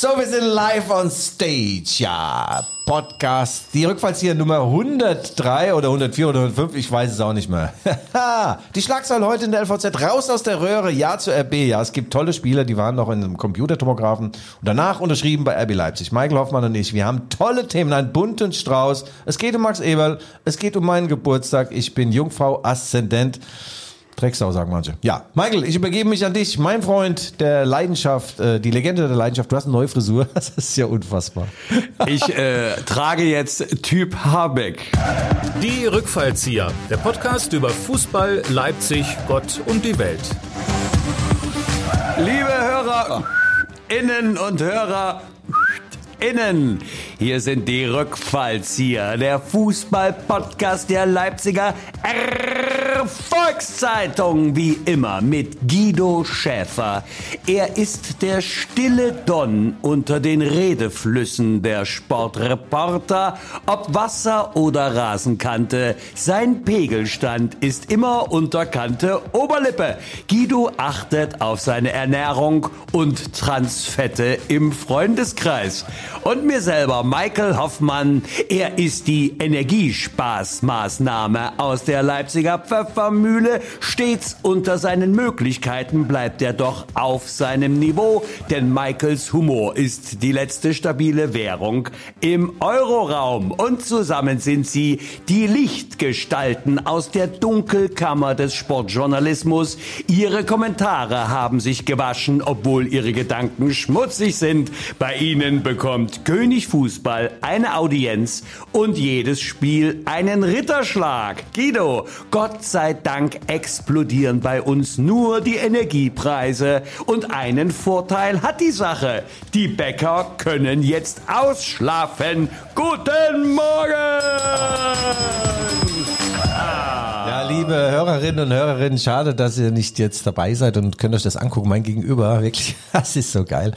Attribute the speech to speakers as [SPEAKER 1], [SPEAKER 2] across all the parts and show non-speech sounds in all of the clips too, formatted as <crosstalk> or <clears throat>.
[SPEAKER 1] So, wir sind live on stage, ja. Podcast, die Rückfallzieher Nummer 103 oder 104 oder 105, ich weiß es auch nicht mehr. <laughs> die Schlagzeile heute in der LVZ, raus aus der Röhre, ja zu RB, ja, es gibt tolle Spieler, die waren noch in einem Computertomographen und danach unterschrieben bei RB Leipzig. Michael Hoffmann und ich, wir haben tolle Themen, einen bunten Strauß. Es geht um Max Eberl, es geht um meinen Geburtstag, ich bin Jungfrau Aszendent. Drecksau, sagen manche. Ja, Michael, ich übergebe mich an dich, mein Freund der Leidenschaft, äh, die Legende der Leidenschaft. Du hast eine neue Frisur, <laughs> das ist ja unfassbar.
[SPEAKER 2] Ich äh, trage jetzt Typ Habeck.
[SPEAKER 3] Die Rückfallzieher, der Podcast über Fußball, Leipzig, Gott und die Welt.
[SPEAKER 2] Liebe Hörer, Innen und Hörer, Innen. Hier sind die Rückfallzieher, der Fußball-Podcast der Leipziger Volkszeitung, wie immer, mit Guido Schäfer. Er ist der stille Don unter den Redeflüssen der Sportreporter, ob Wasser oder Rasenkante. Sein Pegelstand ist immer unterkante Oberlippe. Guido achtet auf seine Ernährung und Transfette im Freundeskreis. Und mir selber, Michael Hoffmann, er ist die Energiespaßmaßnahme aus der Leipziger Pfeffermühle. Stets unter seinen Möglichkeiten bleibt er doch auf seinem Niveau, denn Michaels Humor ist die letzte stabile Währung im Euroraum. Und zusammen sind sie die Lichtgestalten aus der Dunkelkammer des Sportjournalismus. Ihre Kommentare haben sich gewaschen, obwohl ihre Gedanken schmutzig sind. Bei ihnen bekommt König Fußball eine Audienz und jedes Spiel einen Ritterschlag. Guido, Gott sei Dank explodieren bei uns nur die Energiepreise. Und einen Vorteil hat die Sache. Die Bäcker können jetzt ausschlafen. Guten Morgen!
[SPEAKER 1] Ja, liebe Hörerinnen und Hörerinnen, schade, dass ihr nicht jetzt dabei seid und könnt euch das angucken. Mein Gegenüber, wirklich, <laughs> das ist so geil.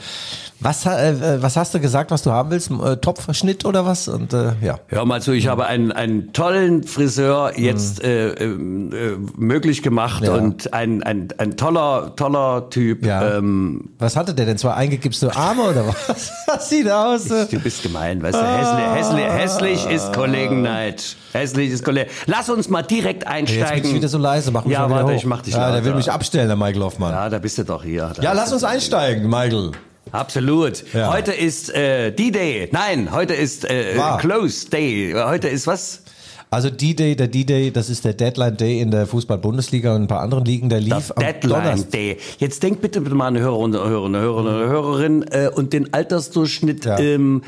[SPEAKER 1] Was, äh, was hast du gesagt, was du haben willst? Äh, Topfschnitt oder was? Und äh, ja.
[SPEAKER 2] Hör mal zu, ich habe einen, einen tollen Friseur jetzt mhm. äh, äh, möglich gemacht ja. und ein, ein, ein toller, toller Typ.
[SPEAKER 1] Ja. Ähm, was hatte der denn? Zwei eingegipste Arme oder was? <laughs> Was sieht aus?
[SPEAKER 2] Ich, du bist gemein, weißt du? Hässlich, hässlich, hässlich ist Kollegenneid. Hässlich ist Kollege. Lass uns mal direkt einsteigen. Jetzt
[SPEAKER 1] bin ich wieder so leise. Mach mich
[SPEAKER 2] ja,
[SPEAKER 1] warte,
[SPEAKER 2] hoch. ich mach dich
[SPEAKER 1] ja, Der will mich abstellen, der Michael Hoffmann.
[SPEAKER 2] Ja, da bist du doch hier.
[SPEAKER 1] Da ja, lass uns einsteigen, Michael.
[SPEAKER 2] Absolut. Ja. Heute ist äh, D-Day. Nein, heute ist äh, Close Day. Heute ist was?
[SPEAKER 1] Also D-Day, der D-Day, das ist der Deadline Day in der Fußball-Bundesliga und ein paar anderen Ligen, der lief
[SPEAKER 2] das am Deadline Donnerstag. Day. Jetzt denk bitte bitte mal an Hörer und Hörer und Hörer und Hörerin äh, und den Altersdurchschnitt. Ja. Ähm,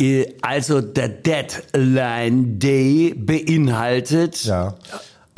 [SPEAKER 2] äh, also der Deadline Day beinhaltet.
[SPEAKER 1] Ja.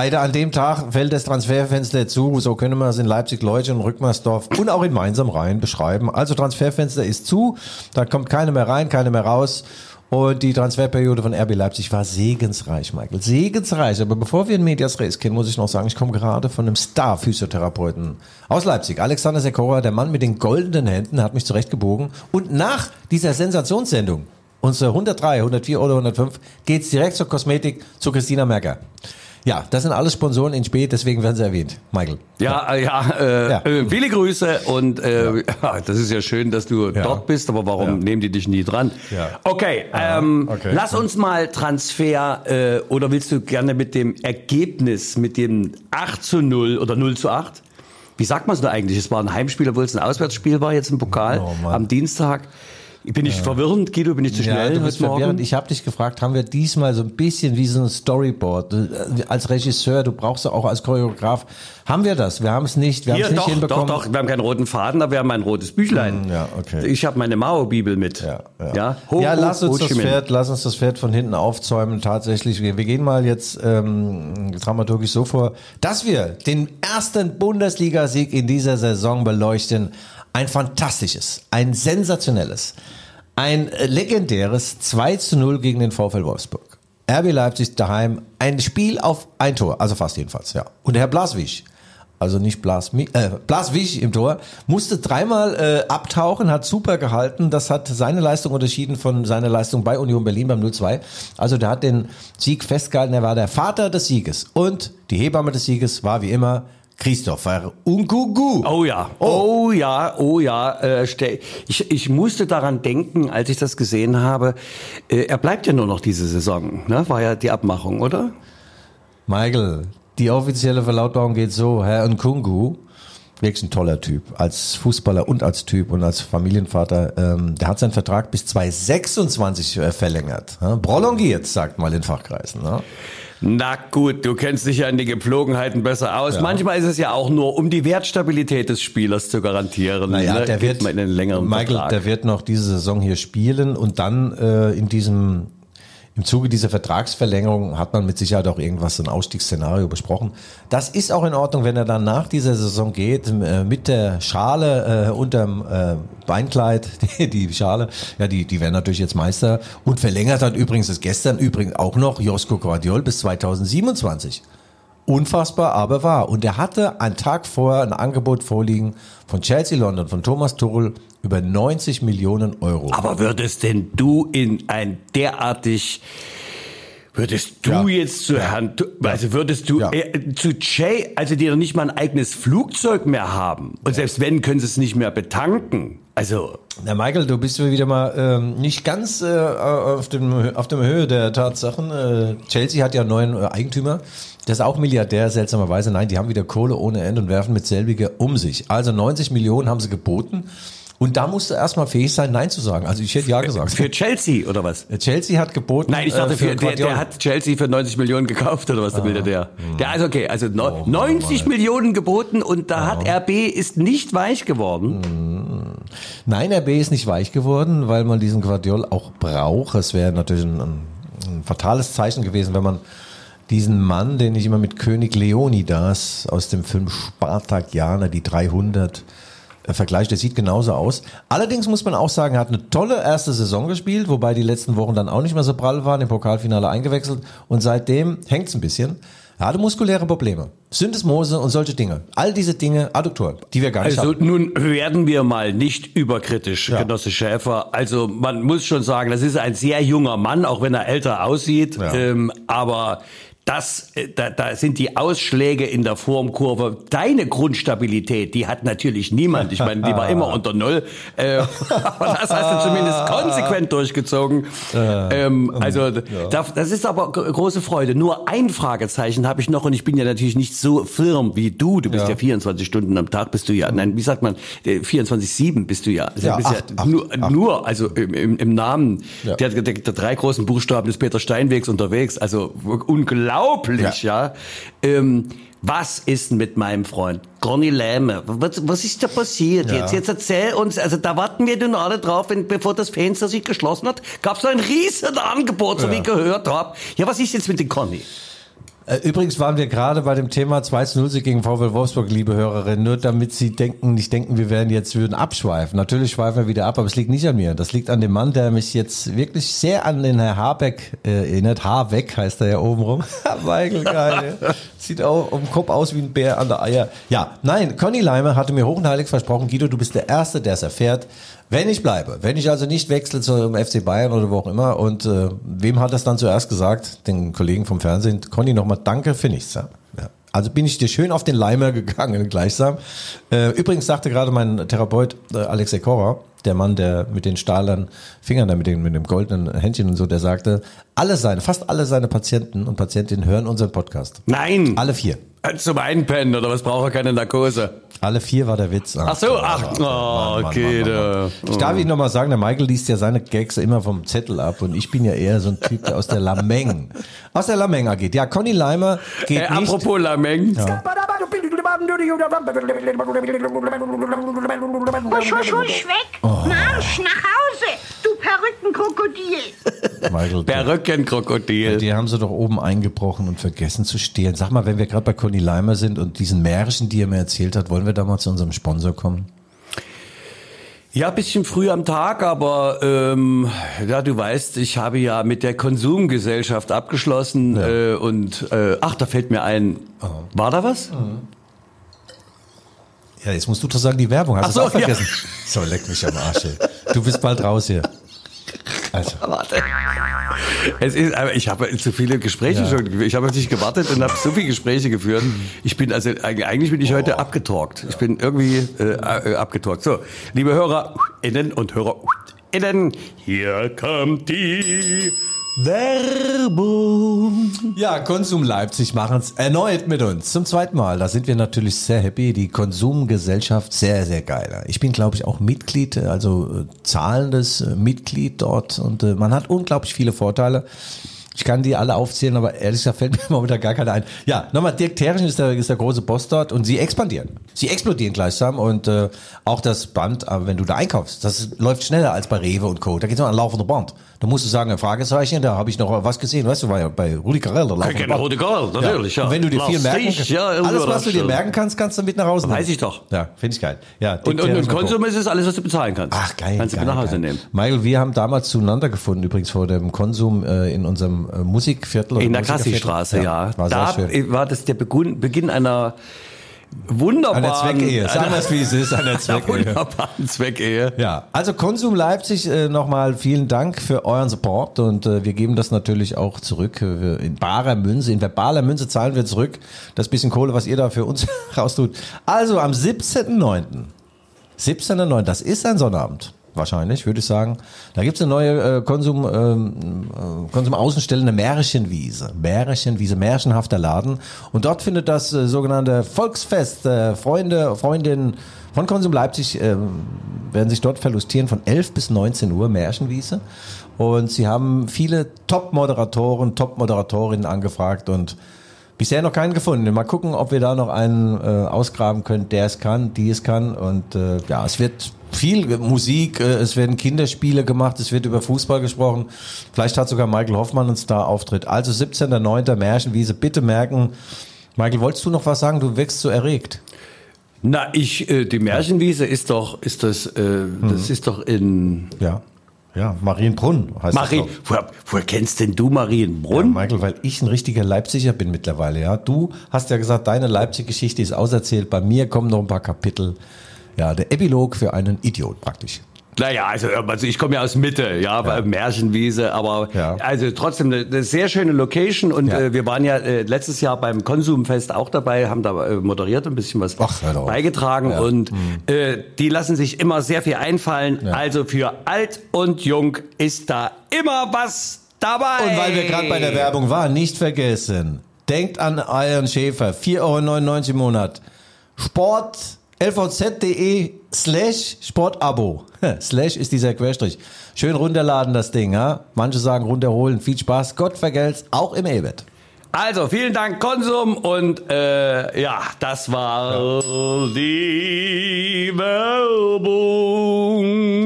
[SPEAKER 1] Alter, an dem Tag fällt das Transferfenster zu, so können wir es in Leipzig, Leutchen, Rückmersdorf und auch in Mainz am Rhein beschreiben. Also Transferfenster ist zu, da kommt keiner mehr rein, keiner mehr raus. Und die Transferperiode von RB Leipzig war segensreich, Michael. Segensreich. Aber bevor wir in Medias Res gehen, muss ich noch sagen, ich komme gerade von einem Star-Physiotherapeuten aus Leipzig. Alexander Sekora, der Mann mit den goldenen Händen, hat mich zurechtgebogen. Und nach dieser Sensationssendung, unsere 103, 104 oder 105, geht's direkt zur Kosmetik zu Christina Merker. Ja, das sind alles Sponsoren in Spät, deswegen werden sie erwähnt. Michael.
[SPEAKER 2] Ja, ja, äh, ja. Äh, viele Grüße und äh, <laughs> ja. das ist ja schön, dass du ja. dort bist, aber warum nehmen die dich nie dran? Ja. Okay, ähm, okay. lass uns mal Transfer äh, oder willst du gerne mit dem Ergebnis, mit dem 8 zu 0 oder 0 zu 8? Wie sagt man es da eigentlich? Es war ein Heimspiel, obwohl es ein Auswärtsspiel war jetzt im Pokal oh, am Dienstag. Bin ich ja. verwirrend, Guido? Bin ich zu schnell
[SPEAKER 1] ja, du bist verwirrend. Ich habe dich gefragt, haben wir diesmal so ein bisschen wie so ein Storyboard? Äh, als Regisseur, du brauchst auch als Choreograf. Haben wir das? Wir haben es nicht. Wir haben es nicht
[SPEAKER 2] doch,
[SPEAKER 1] hinbekommen.
[SPEAKER 2] Doch, doch, wir haben keinen roten Faden, aber wir haben ein rotes Büchlein.
[SPEAKER 1] Hm, ja, okay.
[SPEAKER 2] Ich habe meine Mao-Bibel mit.
[SPEAKER 1] Ja, ja. ja, ho, ja lass uns das Pferd, lass uns das Pferd von hinten aufzäumen. Tatsächlich, wir, wir gehen mal jetzt ähm, dramaturgisch so vor, dass wir den ersten Bundesligasieg in dieser Saison beleuchten ein fantastisches, ein sensationelles, ein legendäres 2 zu 0 gegen den VfL Wolfsburg. RB Leipzig daheim, ein Spiel auf ein Tor, also fast jedenfalls, ja. Und Herr Blaswig, also nicht Blas, äh, Blaswig im Tor, musste dreimal äh, abtauchen, hat super gehalten. Das hat seine Leistung unterschieden von seiner Leistung bei Union Berlin beim 0-2. Also der hat den Sieg festgehalten, er war der Vater des Sieges. Und die Hebamme des Sieges war wie immer Christopher Unkugu.
[SPEAKER 2] Oh ja, oh, oh ja, oh ja. Äh, ich, ich musste daran denken, als ich das gesehen habe. Äh, er bleibt ja nur noch diese Saison, ne? War ja die Abmachung, oder?
[SPEAKER 1] Michael, die offizielle Verlautbarung geht so, Herr Nkungu, wirklich ein toller Typ, als Fußballer und als Typ und als Familienvater, ähm, der hat seinen Vertrag bis 2026 äh, verlängert. Äh, prolongiert, sagt mal in Fachkreisen. Ne?
[SPEAKER 2] Na gut, du kennst dich ja in die Gepflogenheiten besser aus. Ja. Manchmal ist es ja auch nur, um die Wertstabilität des Spielers zu garantieren.
[SPEAKER 1] Naja, ne? der wird, in längeren Michael, Vertrag. der wird noch diese Saison hier spielen und dann äh, in diesem im Zuge dieser Vertragsverlängerung hat man mit Sicherheit auch irgendwas, ein Ausstiegsszenario besprochen. Das ist auch in Ordnung, wenn er dann nach dieser Saison geht, äh, mit der Schale äh, unterm äh, Beinkleid, <laughs> die, die Schale, ja, die, die werden natürlich jetzt Meister und verlängert hat übrigens das gestern übrigens auch noch Josko Guardiol bis 2027. Unfassbar, aber wahr. Und er hatte einen Tag vorher ein Angebot vorliegen von Chelsea London, von Thomas Tuchel über 90 Millionen Euro.
[SPEAKER 2] Aber würdest denn du in ein derartig Würdest du ja. jetzt zu Herrn, also würdest du ja. äh, zu Jay, also die noch nicht mal ein eigenes Flugzeug mehr haben und selbst wenn, können sie es nicht mehr betanken. Also.
[SPEAKER 1] Na Michael, du bist wieder mal ähm, nicht ganz äh, auf, dem, auf dem Höhe der Tatsachen. Äh, Chelsea hat ja einen neuen äh, Eigentümer. Der ist auch Milliardär, seltsamerweise. Nein, die haben wieder Kohle ohne Ende und werfen mit selbiger um sich. Also 90 Millionen haben sie geboten. Und da musst du erstmal fähig sein, Nein zu sagen. Also ich hätte Ja gesagt.
[SPEAKER 2] Für Chelsea oder was?
[SPEAKER 1] Chelsea hat geboten.
[SPEAKER 2] Nein, ich dachte, äh, für, der, der, hat Chelsea für 90 Millionen gekauft oder was, der ah, Milliardär. Hm. Der, also okay, also no, oh, 90 Mann. Millionen geboten und da oh. hat RB ist nicht weich geworden. Hm.
[SPEAKER 1] Nein, RB ist nicht weich geworden, weil man diesen Guardiol auch braucht. Es wäre natürlich ein, ein fatales Zeichen gewesen, wenn man diesen Mann, den ich immer mit König Leonidas aus dem Film Spartakianer, die 300, äh, vergleicht, der sieht genauso aus. Allerdings muss man auch sagen, er hat eine tolle erste Saison gespielt, wobei die letzten Wochen dann auch nicht mehr so prall waren, im Pokalfinale eingewechselt und seitdem hängt es ein bisschen. Er hatte muskuläre Probleme. Syndesmose und solche Dinge. All diese Dinge, Adduktoren, die wir gar nicht
[SPEAKER 2] also,
[SPEAKER 1] haben.
[SPEAKER 2] Also nun werden wir mal nicht überkritisch, ja. Genosse Schäfer. Also man muss schon sagen, das ist ein sehr junger Mann, auch wenn er älter aussieht. Ja. Ähm, aber das, äh, da, da sind die Ausschläge in der Formkurve. Deine Grundstabilität, die hat natürlich niemand. Ich meine, die war immer unter Null. Äh, <laughs> aber das hast du zumindest konsequent durchgezogen. Ähm, also das ist aber große Freude. Nur ein Fragezeichen habe ich noch und ich bin ja natürlich nicht so firm wie du. Du bist ja, ja 24 Stunden am Tag, bist du ja. Nein, wie sagt man? 24/7 äh, bist du ja. Also ja, bist acht, ja acht, nur, acht. nur, also im, im Namen ja. der, der, der drei großen Buchstaben des Peter Steinwegs unterwegs. Also unglaublich unglaublich, ja. ja. Ähm, was ist mit meinem Freund Conny Lähme? Was, was ist da passiert ja. jetzt? Jetzt erzähl uns, also da warten wir nun alle drauf, wenn, bevor das Fenster sich geschlossen hat, gab es ein riesen Angebot, so ja. wie ich gehört habe. Ja, was ist jetzt mit dem Conny?
[SPEAKER 1] Äh, übrigens waren wir gerade bei dem Thema 2-0 gegen VfL Wolfsburg, liebe Hörerinnen, nur damit Sie denken, nicht denken, wir werden jetzt würden abschweifen. Natürlich schweifen wir wieder ab, aber es liegt nicht an mir. Das liegt an dem Mann, der mich jetzt wirklich sehr an den Herr Habeck äh, erinnert. Habeck heißt er ja oben rum. <laughs> Michael, geil. Sieht auch um Kopf aus wie ein Bär an der Eier. Ja, nein, Conny Leimer hatte mir hoch und heilig versprochen, Guido, du bist der Erste, der es erfährt. Wenn ich bleibe, wenn ich also nicht wechsle zum FC Bayern oder wo auch immer und äh, wem hat das dann zuerst gesagt? Den Kollegen vom Fernsehen. Conny, nochmal danke für nichts. Ja. ja. Also bin ich dir schön auf den Leimer gegangen <laughs> gleichsam. Äh, übrigens sagte gerade mein Therapeut äh, Alexei Korra, der Mann, der mit den stahlern Fingern, da mit, dem, mit dem goldenen Händchen und so, der sagte, alle seine, fast alle seine Patienten und Patientinnen hören unseren Podcast.
[SPEAKER 2] Nein!
[SPEAKER 1] Alle vier.
[SPEAKER 2] Zum Einpennen oder was braucht er keine Narkose?
[SPEAKER 1] Alle vier war der Witz.
[SPEAKER 2] Ach, ach so, ach, oh, okay. Mann, Mann, Mann,
[SPEAKER 1] ich darf Ihnen nochmal sagen, der Michael liest ja seine Gags immer vom Zettel ab und ich bin ja eher so ein Typ, der aus der Lameng, aus der Lameng geht. Ja, Conny Leimer geht äh,
[SPEAKER 2] nicht. Apropos Lameng. Ja.
[SPEAKER 4] Husch, husch, husch, weg. Oh. Marsch nach Hause, du Perückenkrokodil.
[SPEAKER 2] Perückenkrokodil.
[SPEAKER 1] Die haben sie doch oben eingebrochen und vergessen zu stehlen. Sag mal, wenn wir gerade bei Conny Leimer sind und diesen Märchen, die er mir erzählt hat, wollen wir da mal zu unserem Sponsor kommen?
[SPEAKER 2] Ja, bisschen früh am Tag, aber ähm, ja, du weißt, ich habe ja mit der Konsumgesellschaft abgeschlossen ja. äh, und äh, ach, da fällt mir ein, oh. war da was? Mhm.
[SPEAKER 1] Ja, jetzt musst du doch sagen, die Werbung. Hast du so, auch vergessen? Ja. So, leck mich am Arsch. Ey. Du bist bald raus hier. Also. Warte.
[SPEAKER 2] Es ist, aber ich habe zu viele Gespräche ja. schon. Ich habe nicht gewartet und habe so viele Gespräche geführt. Ich bin also eigentlich bin ich heute oh. abgetalkt. Ich bin irgendwie äh, äh abgetalkt. So, liebe HörerInnen und HörerInnen, hier kommt die Werbung.
[SPEAKER 1] Ja, Konsum Leipzig machen es erneut mit uns. Zum zweiten Mal. Da sind wir natürlich sehr happy. Die Konsumgesellschaft sehr, sehr geil. Ich bin, glaube ich, auch Mitglied, also äh, zahlendes äh, Mitglied dort. Und äh, man hat unglaublich viele Vorteile. Ich kann die alle aufzählen, aber ehrlich gesagt fällt <laughs> mir momentan gar keiner ein. Ja, nochmal, Dirk Terrichen ist der, ist der große Boss dort und sie expandieren. Sie explodieren gleichsam und äh, auch das Band, aber wenn du da einkaufst, das läuft schneller als bei Rewe und Co. Da geht es noch an laufender Band. Da musst du sagen, ein Fragezeichen, da habe ich noch was gesehen, weißt du, war ja bei Rudi Carell.
[SPEAKER 2] Kenne Rudi Carell, natürlich, ja.
[SPEAKER 1] Und wenn du dir viel merken kannst, ja, alles was du dir merken kannst, kannst du mit nach Hause
[SPEAKER 2] nehmen. Weiß ich doch.
[SPEAKER 1] Ja, finde ich geil. Ja,
[SPEAKER 2] und, und, und Konsum ist es alles, was du bezahlen kannst.
[SPEAKER 1] Ach, geil.
[SPEAKER 2] Kannst
[SPEAKER 1] geil,
[SPEAKER 2] du mit nach Hause
[SPEAKER 1] geil.
[SPEAKER 2] nehmen.
[SPEAKER 1] Michael, wir haben damals zueinander gefunden, übrigens vor dem Konsum äh, in unserem äh, Musikviertel.
[SPEAKER 2] In der Kassi-Straße, ja. ja. War da war das der Beginn einer wunderbaren...
[SPEAKER 1] Eine Zweckehe, sagen wir es wie es ist, eine <laughs> Zweckehe.
[SPEAKER 2] wunderbaren Zweckehe.
[SPEAKER 1] Ja, also Konsum Leipzig, äh, nochmal vielen Dank für euren Support und äh, wir geben das natürlich auch zurück in barer Münze, in verbaler Münze zahlen wir zurück das bisschen Kohle, was ihr da für uns <laughs> raustut. Also am 17.09., 17.09., das ist ein Sonnabend wahrscheinlich, würde ich sagen. Da gibt's eine neue äh, Konsum, ähm, äh, Konsum-Außenstelle, eine Märchenwiese. Märchenwiese, märchenhafter Laden. Und dort findet das äh, sogenannte Volksfest, äh, Freunde, Freundinnen von Konsum Leipzig äh, werden sich dort verlustieren von 11 bis 19 Uhr, Märchenwiese. Und sie haben viele Top-Moderatoren, Top-Moderatorinnen angefragt und bisher noch keinen gefunden. Mal gucken, ob wir da noch einen äh, ausgraben können, der es kann, die es kann. Und äh, ja, es wird viel Musik, äh, es werden Kinderspiele gemacht, es wird über Fußball gesprochen. Vielleicht hat sogar Michael Hoffmann einen Star-Auftritt. Also 17.09. Märchenwiese. Bitte merken. Michael, wolltest du noch was sagen? Du wirkst so erregt.
[SPEAKER 2] Na, ich, äh, die Märchenwiese ist doch, ist das, äh, mhm. das ist doch in.
[SPEAKER 1] Ja. Ja, Marienbrunn heißt
[SPEAKER 2] Marien, das. Woher, woher kennst denn du Marienbrunn?
[SPEAKER 1] Ja, Michael, weil ich ein richtiger Leipziger bin mittlerweile, ja. Du hast ja gesagt, deine Leipzig-Geschichte ist auserzählt. Bei mir kommen noch ein paar Kapitel. Ja, der Epilog für einen Idiot praktisch.
[SPEAKER 2] Naja, also, also ich komme ja aus Mitte, ja, ja. Märchenwiese, aber ja. also trotzdem eine, eine, sehr schöne Location und ja. äh, wir waren ja äh, letztes Jahr beim Konsumfest auch dabei, haben da äh, moderiert und ein bisschen was Ach, beigetragen und mhm. äh, die lassen sich immer sehr viel einfallen. Also für alt und jung ist da immer was dabei.
[SPEAKER 1] Und weil wir gerade bei der Werbung waren, nicht vergessen, denkt an euren Schäfer, 4,99 Euro im Monat. Sport lvz.de slash Sportabo. <laughs> slash ist dieser Querstrich. Schön runterladen das Ding, ja? Manche sagen runterholen. Viel Spaß. Gott vergelt's, auch im E-Bet.
[SPEAKER 2] Also, vielen Dank, Konsum. Und äh, ja, das war ja. die Werbung.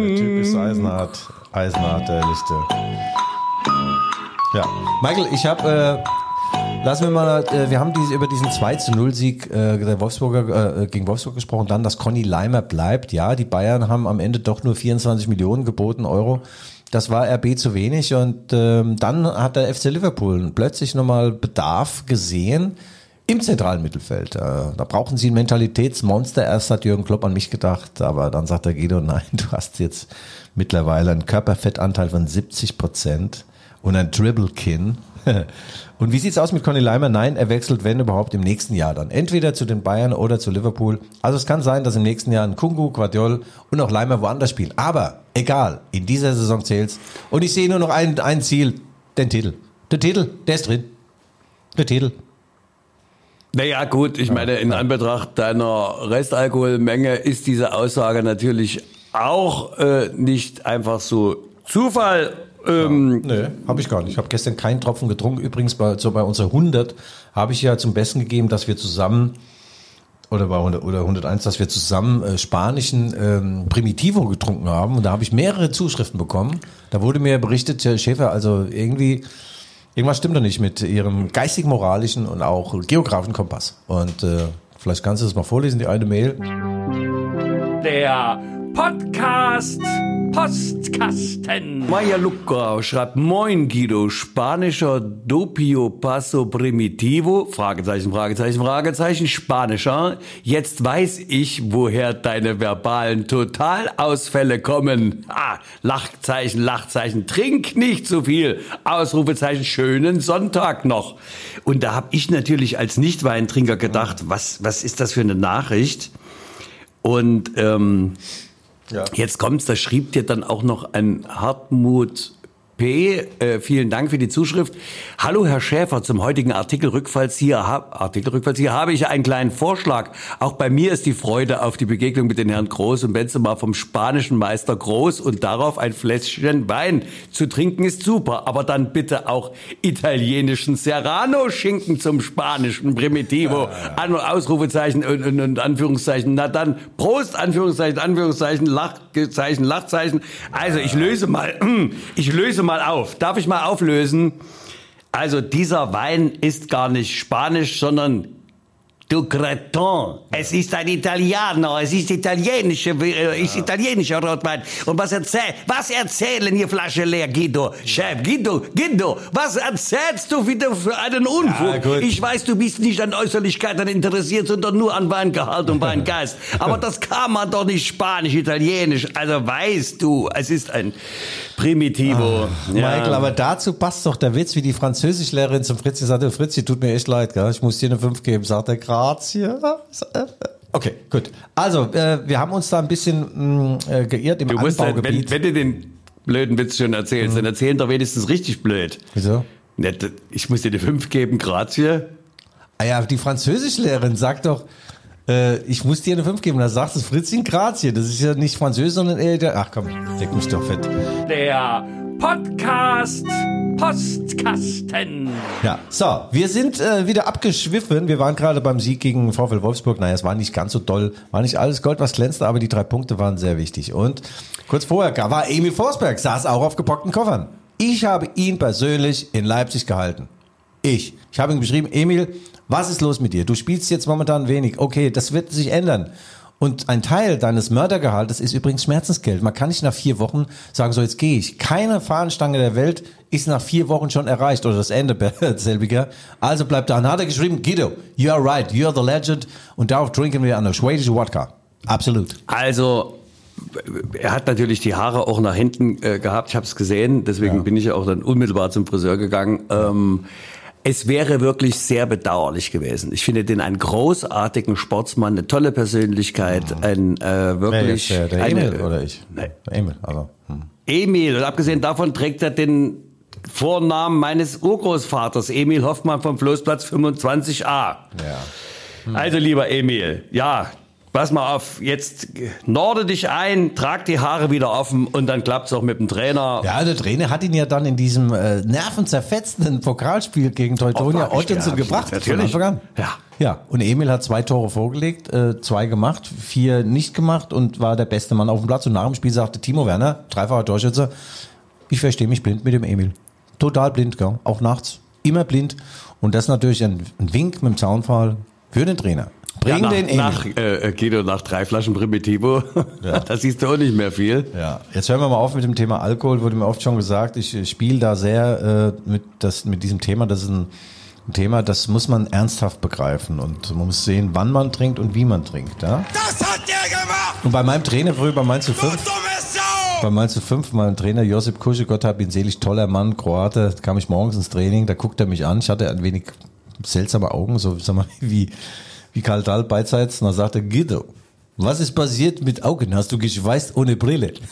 [SPEAKER 1] Der Typ ist eisenhart. Eisenhart, der Lichte. Ja. Michael, ich habe... Äh, Lassen wir mal, äh, wir haben diese, über diesen 2 zu 0 Sieg äh, der Wolfsburger, äh, gegen Wolfsburg gesprochen, dann, dass Conny Leimer bleibt. Ja, die Bayern haben am Ende doch nur 24 Millionen geboten Euro. Das war RB zu wenig und ähm, dann hat der FC Liverpool plötzlich nochmal Bedarf gesehen im zentralen Mittelfeld. Äh, da brauchen sie ein Mentalitätsmonster. Erst hat Jürgen Klopp an mich gedacht, aber dann sagt der Guido, <laughs> nein, du hast jetzt mittlerweile einen Körperfettanteil von 70 Prozent und ein Dribble-Kin. <laughs> Und wie sieht's aus mit Conny Leimer? Nein, er wechselt, wenn überhaupt, im nächsten Jahr dann. Entweder zu den Bayern oder zu Liverpool. Also es kann sein, dass im nächsten Jahr ein Kungu, Guardiol und auch Leimer woanders spielen. Aber egal, in dieser Saison zählt's. Und ich sehe nur noch ein, ein Ziel, den Titel. Der Titel, der ist drin. Der Titel.
[SPEAKER 2] Naja, gut, ich meine, in Anbetracht deiner Restalkoholmenge ist diese Aussage natürlich auch äh, nicht einfach so Zufall
[SPEAKER 1] ähm, ja, nee, habe ich gar nicht. Ich habe gestern keinen Tropfen getrunken. Übrigens, bei, so bei unserer 100 habe ich ja zum Besten gegeben, dass wir zusammen, oder bei 100, oder 101, dass wir zusammen äh, spanischen ähm, Primitivo getrunken haben. Und da habe ich mehrere Zuschriften bekommen. Da wurde mir berichtet, Herr Schäfer, also irgendwie, irgendwas stimmt da nicht mit Ihrem geistig-moralischen und auch geografischen Kompass. Und äh, vielleicht kannst du das mal vorlesen, die eine Mail.
[SPEAKER 2] Der Podcast Postkasten. Maya Luca schreibt Moin Guido, spanischer Dopio Paso Primitivo, Fragezeichen, Fragezeichen, Fragezeichen, spanischer. Jetzt weiß ich, woher deine verbalen Totalausfälle kommen. Ah, Lachzeichen, Lachzeichen, trink nicht zu viel. Ausrufezeichen, schönen Sonntag noch. Und da habe ich natürlich als Nichtweintrinker gedacht, was, was ist das für eine Nachricht? Und ähm, ja. Jetzt kommt's, da schrieb dir dann auch noch ein Hartmut P. Äh, vielen Dank für die Zuschrift. Hallo Herr Schäfer, zum heutigen Artikel Rückfallzieher, Artikel Rückfallzieher habe ich einen kleinen Vorschlag. Auch bei mir ist die Freude auf die Begegnung mit den Herrn Groß und Benzema vom spanischen Meister Groß und darauf ein Fläschchen Wein zu trinken ist super, aber dann bitte auch italienischen Serrano-Schinken zum spanischen Primitivo. An Ausrufezeichen und, und, und Anführungszeichen. Na dann Prost, Anführungszeichen, Anführungszeichen, Lachzeichen, Lachzeichen. Also ich löse mal, <clears throat> ich löse mal auf. Darf ich mal auflösen? Also dieser Wein ist gar nicht spanisch, sondern Du Creton. Es ist ein Italiener. Es ist italienische, äh, ist italienischer Rotwein. Und was erzähl, was erzählen hier Flasche leer, Guido? Chef, Guido, Guido, was erzählst du wieder für einen Unfug? Ja, ich weiß, du bist nicht an Äußerlichkeiten interessiert, sondern nur an Weingehalt und <laughs> Weingeist. Aber das kann man doch nicht Spanisch, Italienisch. Also weißt du, es ist ein Primitivo. Ah,
[SPEAKER 1] ja. Michael, aber dazu passt doch der Witz, wie die Französischlehrerin zum Fritzi sagte, Fritzi, tut mir echt leid, gell? ich muss dir eine 5 geben, sagt er Grazie. Okay, gut. Also, äh, wir haben uns da ein bisschen mh, äh, geirrt im du musst Anbaugebiet.
[SPEAKER 2] Halt, wenn, wenn, du den blöden Witz schon erzählst, mhm. dann erzählen doch wenigstens richtig blöd.
[SPEAKER 1] Wieso?
[SPEAKER 2] Ich muss dir eine 5 geben, grazie.
[SPEAKER 1] Ah ja, die Französischlehrerin sagt doch, äh, ich muss dir eine 5 geben. Da sagt es Fritzchen Grazie. Das ist ja nicht Französisch, sondern eher der. Ach komm, deck mich doch fett.
[SPEAKER 2] Der Podcast Postkasten.
[SPEAKER 1] Ja, so, wir sind äh, wieder abgeschwiffen. Wir waren gerade beim Sieg gegen VfL Wolfsburg. Naja, es war nicht ganz so doll, war nicht alles Gold, was glänzte, aber die drei Punkte waren sehr wichtig. Und kurz vorher war Emil Forsberg, saß auch auf gepackten Koffern. Ich habe ihn persönlich in Leipzig gehalten. Ich. Ich habe ihm geschrieben, Emil, was ist los mit dir? Du spielst jetzt momentan wenig. Okay, das wird sich ändern. Und ein Teil deines Mördergehaltes ist übrigens Schmerzensgeld. Man kann nicht nach vier Wochen sagen, so jetzt gehe ich. Keine Fahnenstange der Welt ist nach vier Wochen schon erreicht oder das Ende <laughs> selbiger. Also bleibt da. Und hat er geschrieben, Guido, you are right, you are the legend. Und darauf trinken wir eine schwedische Wodka. Absolut.
[SPEAKER 2] Also er hat natürlich die Haare auch nach hinten äh, gehabt. Ich habe es gesehen. Deswegen ja. bin ich auch dann unmittelbar zum Friseur gegangen. Ähm, es wäre wirklich sehr bedauerlich gewesen. Ich finde den einen großartigen Sportsmann, eine tolle Persönlichkeit, ein äh, wirklich.
[SPEAKER 1] Der, der eine, Emil oder ich?
[SPEAKER 2] Nee. Emil, also. Hm. Emil, und abgesehen davon trägt er den Vornamen meines Urgroßvaters, Emil Hoffmann vom Floßplatz 25a. Ja. Hm. Also lieber Emil, ja, pass mal auf, jetzt norde dich ein, trag die Haare wieder offen und dann klappt's auch mit dem Trainer.
[SPEAKER 1] Ja, der Trainer hat ihn ja dann in diesem äh, nervenzerfetzenden Pokalspiel gegen Teutonia Ottensen gebracht.
[SPEAKER 2] Natürlich. Ja.
[SPEAKER 1] Ja, und Emil hat zwei Tore vorgelegt, äh, zwei gemacht, vier nicht gemacht und war der beste Mann auf dem Platz. Und nach dem Spiel sagte Timo Werner, dreifacher Torschütze, ich verstehe mich blind mit dem Emil. Total blind, gell? auch nachts. Immer blind. Und das ist natürlich ein, ein Wink mit dem Zaunfall für den Trainer.
[SPEAKER 2] Bring ja, nach, den Emil. Nach, äh, Guido, nach drei Flaschen Primitivo, ja. <laughs> da siehst du auch nicht mehr viel.
[SPEAKER 1] Ja, jetzt hören wir mal auf mit dem Thema Alkohol. Wurde mir oft schon gesagt, ich spiele da sehr äh, mit, das, mit diesem Thema. Das ist ein, ein, Thema, das muss man ernsthaft begreifen. Und man muss sehen, wann man trinkt und wie man trinkt. Ja?
[SPEAKER 2] Das hat der gemacht!
[SPEAKER 1] Und bei meinem Trainer früher, bei Mainz 5... Bei Mainz 5, mein Trainer Josip Kusche, Gott hab ihn selig, toller Mann, Kroate, kam ich morgens ins Training, da guckt er mich an, ich hatte ein wenig seltsame Augen, so sag mal, <laughs> wie, wie Karl Dahl beidseits, und dann sagte Guido, was ist passiert mit Augen? Hast du geschweißt ohne Brille? <laughs>